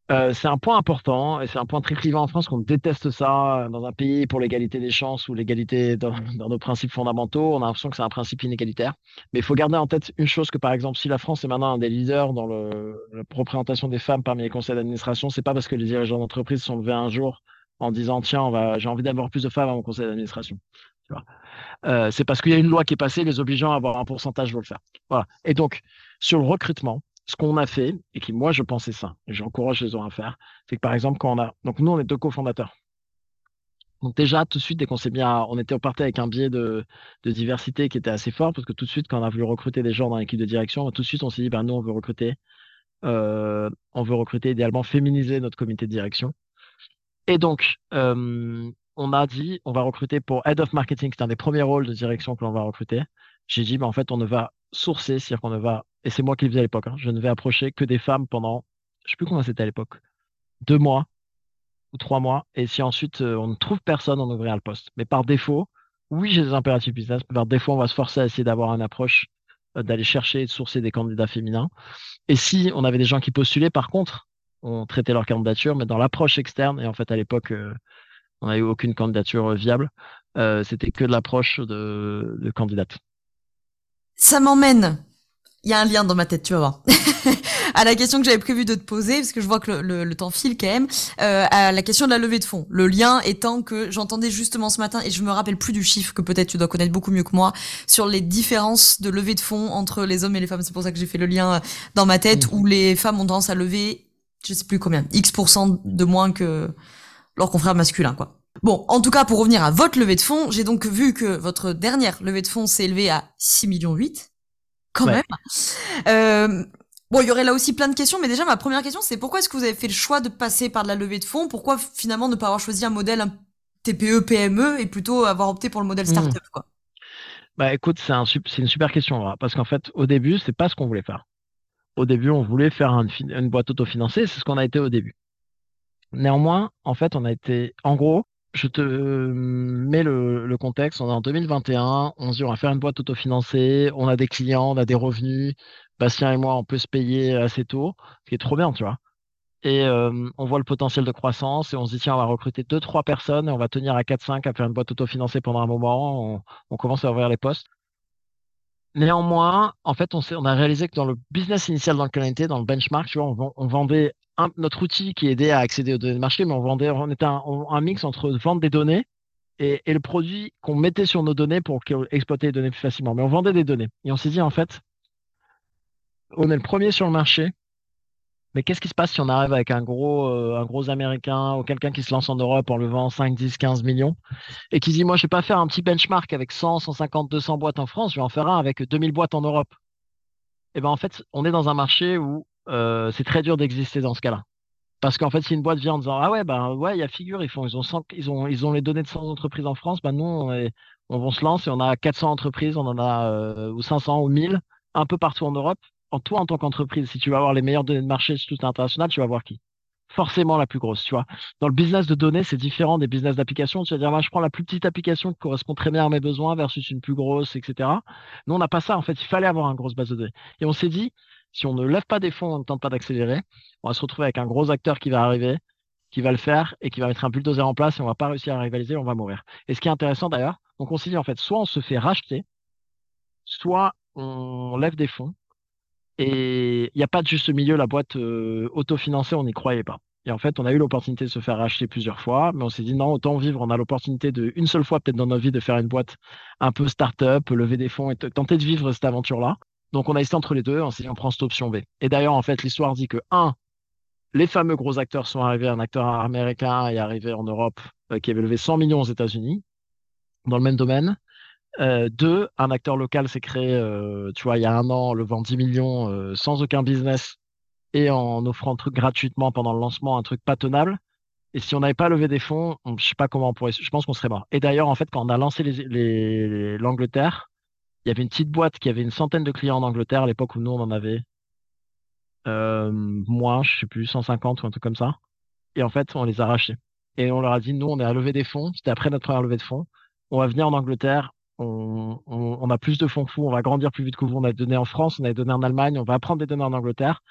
Euh, c'est un point important et c'est un point très clivant en France qu'on déteste ça dans un pays pour l'égalité des chances ou l'égalité (laughs) dans, nos principes fondamentaux. On a l'impression que c'est un principe inégalitaire. Mais il faut garder en tête une chose que, par exemple, si la France est maintenant un des leaders dans la représentation des femmes parmi les conseils d'administration, c'est pas parce que les dirigeants d'entreprise sont levés un jour en disant tiens, va, j'ai envie d'avoir plus de femmes à mon conseil d'administration. Euh, c'est parce qu'il y a une loi qui est passée les obligeant à avoir un pourcentage de le faire. Voilà. Et donc, sur le recrutement, ce qu'on a fait, et qui moi je pensais ça, et j'encourage les gens à faire, c'est que par exemple, quand on a. Donc nous, on est deux cofondateurs. Donc déjà, tout de suite, dès qu'on s'est bien, on était reparti avec un biais de, diversité qui était assez fort, parce que tout de suite, quand on a voulu recruter des gens dans l'équipe de direction, tout de suite, on s'est dit, ben, nous, on veut recruter, euh, on veut recruter idéalement féminiser notre comité de direction. Et donc, euh, on a dit, on va recruter pour Head of Marketing, c'est un des premiers rôles de direction que l'on va recruter. J'ai dit, ben, en fait, on ne va sourcer, c'est-à-dire qu'on ne va et c'est moi qui le faisais à l'époque, hein. je ne vais approcher que des femmes pendant, je sais plus comment c'était à l'époque, deux mois ou trois mois. Et si ensuite euh, on ne trouve personne, on ouvrira le poste. Mais par défaut, oui, j'ai des impératifs business, mais par défaut, on va se forcer à essayer d'avoir une approche, euh, d'aller chercher et de sourcer des candidats féminins. Et si on avait des gens qui postulaient, par contre, on traitait leur candidature, mais dans l'approche externe, et en fait à l'époque, euh, on n'avait eu aucune candidature viable, c'était que de l'approche de, de candidate. Ça m'emmène il y a un lien dans ma tête, tu vas voir. (laughs) à la question que j'avais prévu de te poser, parce que je vois que le, temps file quand même, euh, à la question de la levée de fonds. Le lien étant que j'entendais justement ce matin, et je me rappelle plus du chiffre que peut-être tu dois connaître beaucoup mieux que moi, sur les différences de levée de fonds entre les hommes et les femmes. C'est pour ça que j'ai fait le lien dans ma tête, mmh. où les femmes ont tendance à lever, je sais plus combien, X% de moins que leurs confrères masculins, quoi. Bon, en tout cas, pour revenir à votre levée de fonds, j'ai donc vu que votre dernière levée de fonds s'est élevée à 6 millions 8 quand même. Euh, bon, il y aurait là aussi plein de questions, mais déjà ma première question, c'est pourquoi est-ce que vous avez fait le choix de passer par de la levée de fonds? Pourquoi finalement ne pas avoir choisi un modèle TPE PME et plutôt avoir opté pour le modèle hmm. startup quoi? Bah écoute, c'est un, une super question parce qu'en fait, au début, c'est pas ce qu'on voulait faire. Au début, on voulait faire une boîte autofinancée, c'est ce qu'on a été au début. Néanmoins, en fait, on a été, en gros, je te mets le, contexte. On est en 2021. On se dit, on va faire une boîte autofinancée. On a des clients, on a des revenus. Bastien et moi, on peut se payer assez tôt, ce qui est trop bien, tu vois. Et euh, on voit le potentiel de croissance et on se dit, tiens, on va recruter deux, trois personnes et on va tenir à 4-5 à faire une boîte autofinancée pendant un moment. On, commence à ouvrir les postes. Néanmoins, en fait, on, on a réalisé que dans le business initial dans lequel on dans le benchmark, tu vois, on, vendait notre outil qui aidait à accéder aux données de marché, mais on vendait, on était un, mix entre vendre des données et, le produit qu'on mettait sur nos données pour exploiter les données plus facilement. Mais on vendait des données. Et on s'est dit, en fait, on est le premier sur le marché, mais qu'est-ce qui se passe si on arrive avec un gros, euh, un gros américain ou quelqu'un qui se lance en Europe en levant 5, 10, 15 millions et qui dit, moi, je vais pas faire un petit benchmark avec 100, 150, 200 boîtes en France, je vais en faire un avec 2000 boîtes en Europe. Et eh ben, en fait, on est dans un marché où euh, c'est très dur d'exister dans ce cas-là. Parce qu'en fait, si une boîte vient en disant, ah ouais, ben ouais, il y a Figure, ils font, ils ont ils ont, ils ont les données de 100 entreprises en France, ben nous, on, on va se lancer, on a 400 entreprises, on en a, euh, ou 500 ou 1000, un peu partout en Europe en toi, en tant qu'entreprise, si tu vas avoir les meilleures données de marché sur tout international, tu vas voir qui? Forcément la plus grosse, tu vois. Dans le business de données, c'est différent des business d'application. Tu vas dire, moi, je prends la plus petite application qui correspond très bien à mes besoins versus une plus grosse, etc. Nous, on n'a pas ça. En fait, il fallait avoir une grosse base de données. Et on s'est dit, si on ne lève pas des fonds, on ne tente pas d'accélérer, on va se retrouver avec un gros acteur qui va arriver, qui va le faire et qui va mettre un bulldozer en place et on va pas réussir à rivaliser, on va mourir. Et ce qui est intéressant d'ailleurs, donc on s'est dit en fait, soit on se fait racheter, soit on lève des fonds et il n'y a pas de juste milieu, la boîte euh, autofinancée, on n'y croyait pas. Et en fait, on a eu l'opportunité de se faire racheter plusieurs fois, mais on s'est dit non, autant vivre. On a l'opportunité de, une seule fois peut-être dans notre vie, de faire une boîte un peu start-up, lever des fonds et tenter de vivre cette aventure-là. Donc, on a hésité entre les deux. On s'est dit, on prend cette option B. Et d'ailleurs, en fait, l'histoire dit que, un, les fameux gros acteurs sont arrivés. Un acteur américain est arrivé en Europe euh, qui avait levé 100 millions aux États-Unis dans le même domaine. Euh, deux, un acteur local s'est créé, euh, tu vois, il y a un an, levant 10 millions sans aucun business et en offrant un truc gratuitement pendant le lancement, un truc pas tenable. Et si on n'avait pas levé des fonds, je sais pas comment on pourrait, je pense qu'on serait mort. Et d'ailleurs, en fait, quand on a lancé l'Angleterre, il y avait une petite boîte qui avait une centaine de clients en Angleterre à l'époque où nous, on en avait euh, moins, je sais plus, 150 ou un truc comme ça. Et en fait, on les a rachetés. Et on leur a dit, nous, on est à lever des fonds. C'était après notre première levée de fonds. On va venir en Angleterre, on, a plus de fonds que on va grandir plus vite que vous. On a donné en France, on a donné en Allemagne, on va apprendre des données en Angleterre.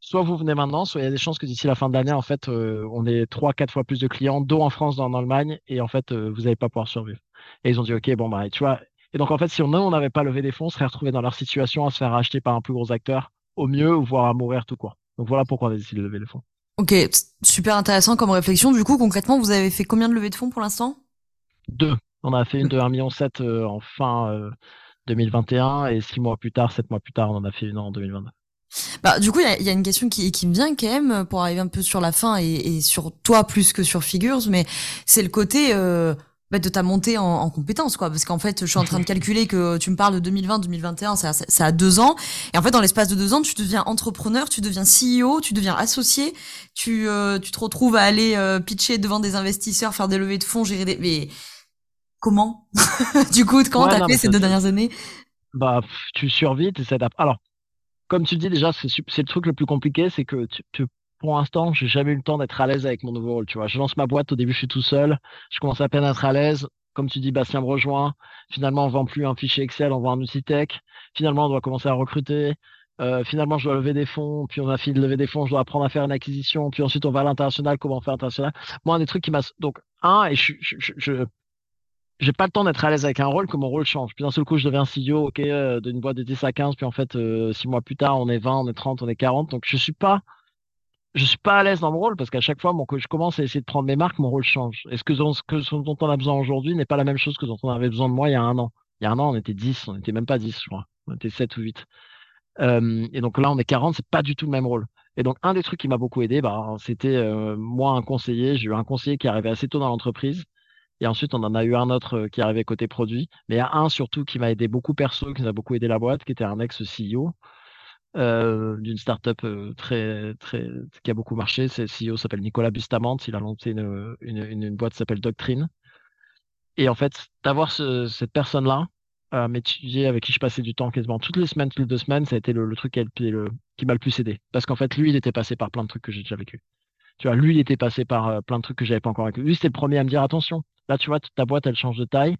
Soit vous venez maintenant, soit il y a des chances que d'ici la fin de l'année, en fait, euh, on ait trois, quatre fois plus de clients, dont en France, dont en Allemagne, et en fait, euh, vous n'allez pas pouvoir survivre. Et ils ont dit, OK, bon, bah, tu vois. Et donc, en fait, si on n'avait pas levé des fonds, on serait retrouvé dans leur situation à se faire racheter par un plus gros acteur, au mieux, voire à mourir tout quoi. Donc, voilà pourquoi on a décidé de lever les fonds. Ok, super intéressant comme réflexion. Du coup, concrètement, vous avez fait combien de levées de fonds pour l'instant? Deux. On a fait une de 1,7 million euh, en fin 2021 euh, et six mois plus tard, sept mois plus tard, on en a fait une en 2022. Bah, du coup, il y a, une question qui, me vient quand même pour arriver un peu sur la fin et, sur toi plus que sur Figures, mais c'est le côté euh, bah, de ta montée en, en compétences, quoi. Parce qu'en fait, je suis en train de calculer que tu me parles de 2020, 2021, ça, ça, a deux ans. Et en fait, dans l'espace de deux ans, tu deviens entrepreneur, tu deviens CEO, tu deviens associé, tu, tu te retrouves à aller pitcher devant des investisseurs, faire des levées de fonds, gérer des... Mais comment? (laughs) Du coup, comment t'as fait ces deux dernières années? Bah, tu survis, tu s'adaptes. Alors, comme tu dis déjà, c'est le truc le plus compliqué, c'est que tu, pour l'instant, j'ai jamais eu le temps d'être à l'aise avec mon nouveau rôle. Tu vois, je lance ma boîte, au début, je suis tout seul, je commence à peine à être à l'aise. Comme tu dis, Bastien me rejoint. Finalement, on vend plus un fichier Excel, on vend un outil tech. Finalement, on doit commencer à recruter. Euh, finalement, je dois lever des fonds, puis on a fini de lever des fonds, je dois apprendre à faire une acquisition, puis ensuite on va à l'international, comment faire international. Moi, un des trucs qui m'a donc un et je, je, je, j'ai pas le temps d'être à l'aise avec un rôle que mon rôle change. Puis d'un seul coup, je deviens CEO, ok, euh, d'une boîte de 10 à 15, puis en fait, euh, six mois plus tard, on est 20, on est 30, on est 40. Donc je suis pas, je suis pas à l'aise dans mon rôle parce qu'à chaque fois, que je commence à essayer de prendre mes marques, mon rôle change. Et ce que, ce dont on a besoin aujourd'hui n'est pas la même chose que dont on avait besoin de moi il y a un an. Il y a un an, on était 10, on était même pas 10, je crois. On était 7 ou 8. Euh, et donc là, on est 40, c'est pas du tout le même rôle. Et donc, un des trucs qui m'a beaucoup aidé, bah, c'était euh, moi, un conseiller. J'ai eu un conseiller qui arrivait assez tôt dans l'entreprise et ensuite, on en a eu un autre euh, qui arrivait côté produit. Mais il y a un surtout qui m'a aidé beaucoup perso, qui nous a beaucoup aidé la boîte, qui était un ex-CEO euh, d'une startup euh, très, très, qui a beaucoup marché. C'est CEO s'appelle Nicolas Bustamante. Il a lancé une, boîte qui s'appelle Doctrine. Et en fait, d'avoir ce, cette personne-là, à m'étudier, avec qui je passais du temps quasiment toutes les semaines, toutes les deux semaines, ça a été le, truc qui m'a le plus aidé. Parce qu'en fait, lui, il était passé par plein de trucs que j'ai déjà vécu. Tu vois, lui, il était passé par plein de trucs que j'avais pas encore vécu. Lui, c'était le premier à me dire attention, Là, tu vois, ta boîte, elle change de taille.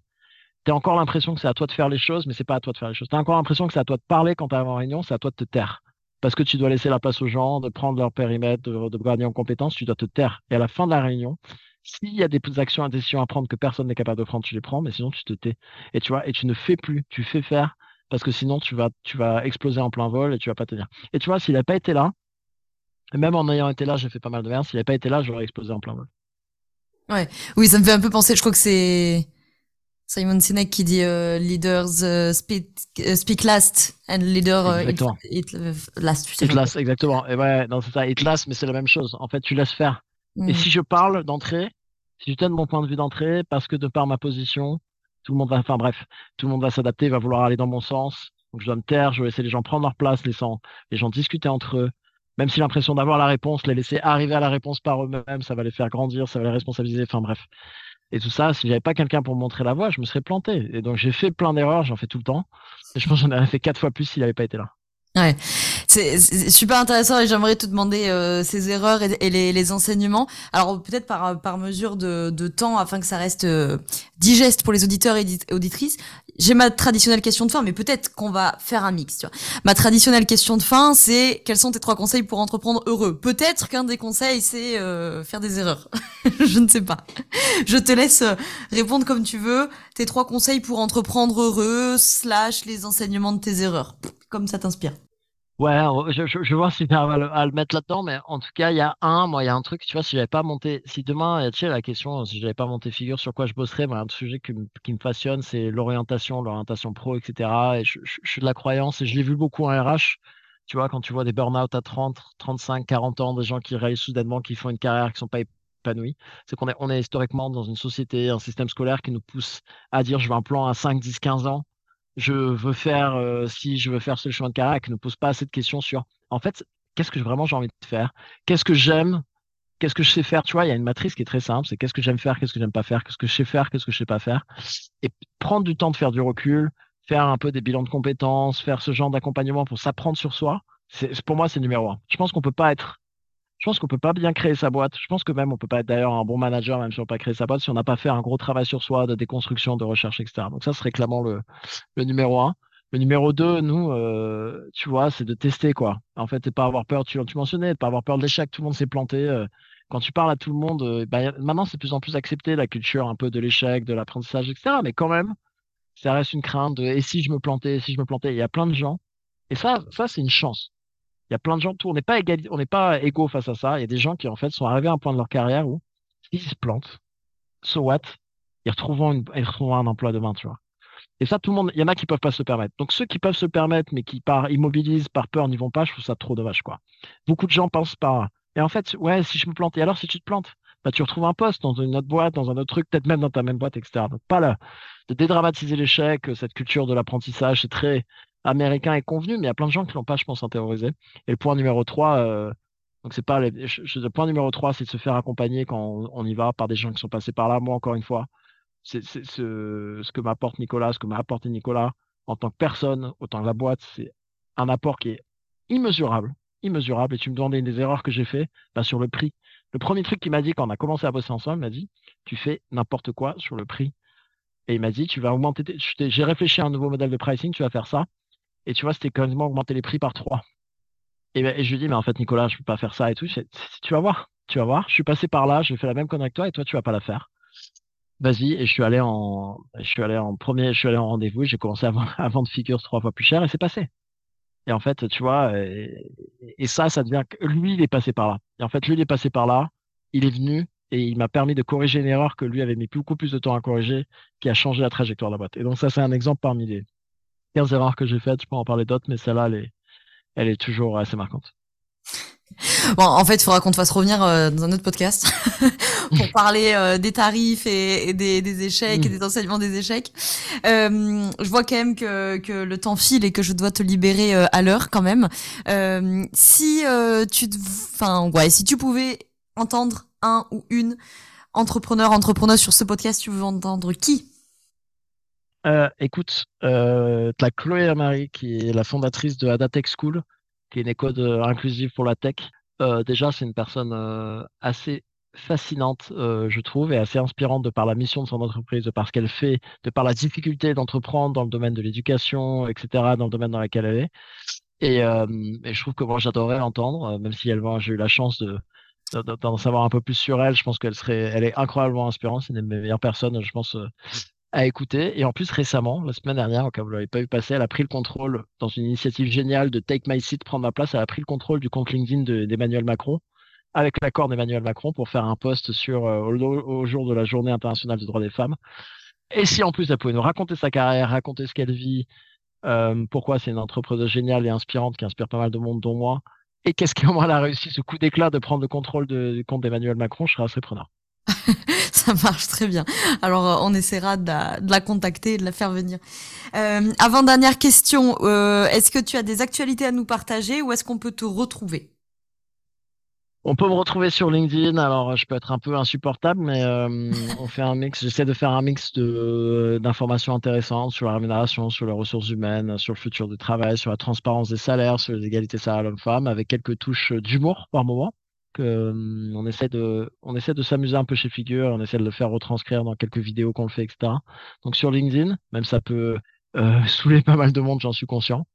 Tu as encore l'impression que c'est à toi de faire les choses, mais c'est pas à toi de faire les choses. Tu as encore l'impression que c'est à toi de parler quand tu es en réunion, c'est à toi de te taire. Parce que tu dois laisser la place aux gens, de prendre leur périmètre, de, gagner en compétences, tu dois te taire. Et à la fin de la réunion, s'il y a des actions, des décisions à prendre que personne n'est capable de prendre, tu les prends, mais sinon tu te tais. Et tu vois, et tu ne fais plus, tu fais faire. parce que sinon tu vas, tu vas exploser en plein vol et tu vas pas tenir. Et tu vois, s'il n'a pas été là, même en ayant été là, j'ai fait pas mal de merde. S'il n'avait pas été là, j'aurais explosé en plein vol. Ouais, oui, ça me fait un peu penser. Je crois que c'est Simon Sinek qui dit euh, leaders uh, speak, uh, speak, last and leader uh, it, it, last. Tu sais it last, exactement. Et ouais, non, c'est ça. It last, mais c'est la même chose. En fait, tu laisses faire. Et mm. si je parle d'entrée, si je donne mon point de vue d'entrée, parce que de par ma position, tout le monde va, enfin bref, tout le monde va s'adapter, va vouloir aller dans mon sens. Donc je dois me taire, je vais laisser les gens prendre leur place, laissant les gens discuter entre eux, même si l'impression d'avoir la réponse, les laisser arriver à la réponse par eux-mêmes, ça va les faire grandir, ça va les responsabiliser, enfin bref. Et tout ça, si j'avais pas quelqu'un pour montrer la voie, je me serais planté. Et donc j'ai fait plein d'erreurs, j'en fais tout le temps. Et je pense que j'en aurais fait quatre fois plus s'il n'avait pas été là. Ouais, c'est super intéressant et j'aimerais te demander euh, ces erreurs et, les, les, enseignements. Alors peut-être par, par mesure de, de, temps afin que ça reste euh, digeste pour les auditeurs et auditrices. J'ai ma traditionnelle question de fin, mais peut-être qu'on va faire un mix. Tu vois. Ma traditionnelle question de fin, c'est quels sont tes trois conseils pour entreprendre heureux? Peut-être qu'un des conseils, c'est euh, faire des erreurs. (laughs) Je ne sais pas. Je te laisse répondre comme tu veux. Tes trois conseils pour entreprendre heureux, slash les enseignements de tes erreurs comme ça t'inspire. Ouais, je, je, je vois si tu à, à le mettre là-dedans, mais en tout cas, il y a un, moi, il y a un truc, tu vois, si j'avais pas monté, si demain, tu sais, la question, si j'avais pas monté figure sur quoi je bosserais, mais un sujet qui, qui me passionne, c'est l'orientation, l'orientation pro, etc. Et je, je, suis de la croyance, et je l'ai vu beaucoup en RH, tu vois, quand tu vois des burn-out à 30, 35, 40 ans, des gens qui réalisent soudainement qu'ils font une carrière, qui sont pas épanouis, c'est qu'on est, on est historiquement dans une société, un système scolaire qui nous pousse à dire, je veux un plan à 5, 10, 15 ans, je veux faire, euh, si je veux faire ce chemin de qui ne pose pas assez de questions sur, en fait, qu'est-ce que vraiment j'ai envie de faire? Qu'est-ce que j'aime? Qu'est-ce que je sais faire? Tu vois, il y a une matrice qui est très simple, c'est qu'est-ce que j'aime faire, qu'est-ce que j'aime pas faire, qu'est-ce que je sais faire, qu'est-ce que je sais pas faire? Et prendre du temps de faire du recul, faire un peu des bilans de compétences, faire ce genre d'accompagnement pour s'apprendre sur soi, c'est pour moi, c'est numéro un. Je pense qu'on peut pas être je pense qu'on peut pas bien créer sa boîte. Je pense que même on peut pas être d'ailleurs un bon manager même si on peut pas créer sa boîte si on n'a pas fait un gros travail sur soi de déconstruction, de recherche, etc. Donc ça serait clairement le, le numéro un. Le numéro deux, nous, euh, tu vois, c'est de tester quoi. En fait, et pas avoir peur. Tu, tu mentionnais, de pas avoir peur de l'échec. Tout le monde s'est planté. Euh, quand tu parles à tout le monde, euh, bah, maintenant c'est de plus en plus accepté la culture un peu de l'échec, de l'apprentissage, etc. Mais quand même, ça reste une crainte de et si je me plantais, et si je me plantais? Il y a plein de gens. Et ça, ça c'est une chance il y a plein de gens, tout, on n'est pas égal, on n'est pas égaux face à ça. Il y a des gens qui, en fait, sont arrivés à un point de leur carrière où, s'ils se plantent, so what, ils retrouveront, un emploi demain, tu vois. Et ça, tout le monde, il y en a qui peuvent pas se permettre. Donc, ceux qui peuvent se permettre, mais qui par immobilisent, par peur, n'y vont pas, je trouve ça trop dommage, quoi. Beaucoup de gens pensent pas. Et en fait, ouais, si je me plante, et alors si tu te plantes, bah, tu retrouves un poste dans une autre boîte, dans un autre truc, peut-être même dans ta même boîte, etc. Pas là, de dédramatiser l'échec, cette culture de l'apprentissage, c'est très, américain est convenu, mais il y a plein de gens qui l'ont pas, je pense, intériorisé. Et le point numéro 3, euh, donc c'est pas le point numéro 3, c'est de se faire accompagner quand on, y va par des gens qui sont passés par là. Moi, encore une fois, c'est ce, ce que m'apporte Nicolas, ce que m'a apporté Nicolas en tant que personne, autant que la boîte, c'est un apport qui est immesurable, immesurable. Et tu me demandais une des erreurs que j'ai fait bah, sur le prix. Le premier truc qu'il m'a dit quand on a commencé à bosser ensemble, il m'a dit, tu fais n'importe quoi sur le prix. Et il m'a dit, tu vas augmenter, j'ai réfléchi à un nouveau modèle de pricing, tu vas faire ça. Et tu vois, c'était quasiment augmenter les prix par trois. Et, ben, et je lui dis, mais en fait, Nicolas, je peux pas faire ça et tout. tu vas voir, tu vas voir. Je suis passé par là, j'ai fait la même connerie que toi et toi, tu vas pas la faire. Vas-y. Et je suis allé en, je suis allé en premier, je suis allé en rendez-vous j'ai commencé à (laughs) à vendre figures trois fois plus cher et c'est passé. Et en fait, tu vois, et, et, ça, ça devient lui, il est passé par là. Et en fait, lui, il est passé par là. Il est venu et il m'a permis de corriger une erreur que lui avait mis beaucoup plus de temps à corriger, qui a changé la trajectoire de la boîte. Et donc ça, c'est un exemple parmi les, 15 erreurs que j'ai faites, je peux en parler d'autres, mais celle-là, elle est, elle est toujours assez marquante. Bon, en fait, il faudra qu'on te fasse revenir euh, dans un autre podcast (laughs) pour parler euh, des tarifs et, des, des, échecs et mm. des enseignements des échecs. Euh, je vois quand même que, que le temps file et que je dois te libérer euh, à l'heure quand même. si tu, enfin, ouais, si tu pouvais entendre un ou une entrepreneur, entrepreneuse sur ce podcast, tu veux entendre qui? Euh, écoute, euh, tu as Chloé Marie qui est la fondatrice de Adatech School, qui est une école euh, inclusive pour la tech. Euh, déjà, c'est une personne euh, assez fascinante, euh, je trouve, et assez inspirante de par la mission de son entreprise, de par ce qu'elle fait, de par la difficulté d'entreprendre dans le domaine de l'éducation, etc., dans le domaine dans lequel elle est. Et, et je trouve que moi, j'adorerais l'entendre, même si j'ai eu la chance de d'en savoir un peu plus sur elle. Je pense qu'elle serait, elle est incroyablement inspirante. C'est une des meilleures personnes, je pense, à écouter. Et en plus, récemment, la semaine dernière, au cas où vous l'avez pas vu passer, elle a pris le contrôle dans une initiative géniale de Take My Seat, prendre ma place. Elle a pris le contrôle du compte LinkedIn d'Emmanuel Macron, avec l'accord d'Emmanuel Macron, pour faire un post sur euh, au, jour de la Journée internationale des droits des femmes. Et si en plus elle pouvait nous raconter sa carrière, raconter ce qu'elle vit, euh, pourquoi c'est une entreprise géniale et inspirante qui inspire pas mal de monde, dont moi, et qu'est-ce comment elle a réussi ce coup d'éclat de prendre le contrôle du compte d'Emmanuel Macron, je serais assez preneur. (laughs) ça marche très bien. Alors, euh, on essaiera de la, contacter et de la faire venir. Euh, avant dernière question, euh, est-ce que tu as des actualités à nous partager ou est-ce qu'on peut te retrouver? On peut me retrouver sur LinkedIn. Alors, je peux être un peu insupportable, mais euh, (laughs) on fait un mix. J'essaie de faire un mix de d'informations intéressantes sur la rémunération, sur les ressources humaines, sur le futur du travail, sur la transparence des salaires, sur les égalités salariales hommes-femmes, avec quelques touches d'humour par moment. Euh, on essaie de, on essaie de s'amuser un peu chez Figure, on essaie de le faire retranscrire dans quelques vidéos qu'on le fait, etc. Donc sur LinkedIn, même ça peut euh, (laughs) saouler pas mal de monde, j'en suis conscient.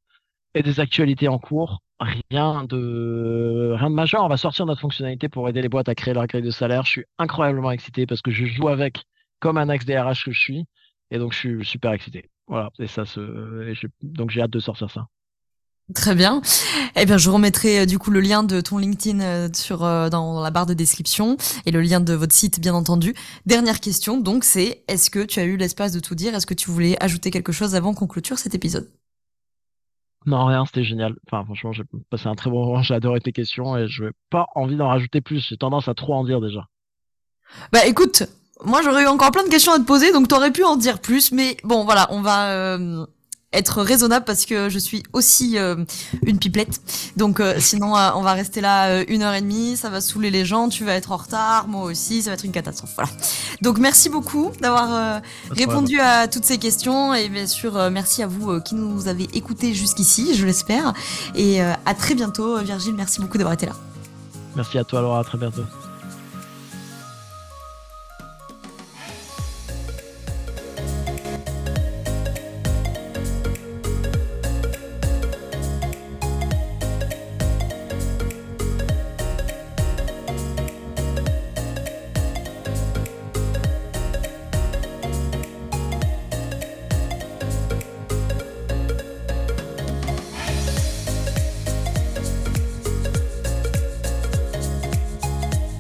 Et des actualités en cours, rien de rien de majeur. On va sortir notre fonctionnalité pour aider les boîtes à créer leur grille de salaire. Je suis incroyablement excité parce que je joue avec comme un ex DRH que je suis, et donc je suis super excité. Voilà, et ça se, donc j'ai hâte de sortir ça. Très bien. Eh bien, je remettrai euh, du coup le lien de ton LinkedIn euh, sur euh, dans la barre de description et le lien de votre site, bien entendu. Dernière question, donc, c'est est-ce que tu as eu l'espace de tout dire? Est-ce que tu voulais ajouter quelque chose avant qu'on clôture cet épisode? Non, rien, c'était génial. Enfin, franchement, j'ai passé un très bon moment, (laughs) j'ai adoré tes questions et je n'ai pas envie d'en rajouter plus. J'ai tendance à trop en dire déjà. Bah écoute, moi j'aurais eu encore plein de questions à te poser, donc t'aurais pu en dire plus, mais bon voilà, on va euh, être raisonnable parce que je suis aussi euh, une pipelette. Donc euh, sinon, euh, on va rester là une heure et demie, ça va saouler les gens, tu vas être en retard, moi aussi, ça va être une catastrophe. Voilà. Donc merci beaucoup d'avoir répondu à toutes ces questions et bien sûr merci à vous qui nous avez écoutés jusqu'ici, je l'espère. Et à très bientôt, Virgile. Merci beaucoup d'avoir été là. Merci à toi, Laura. À très bientôt.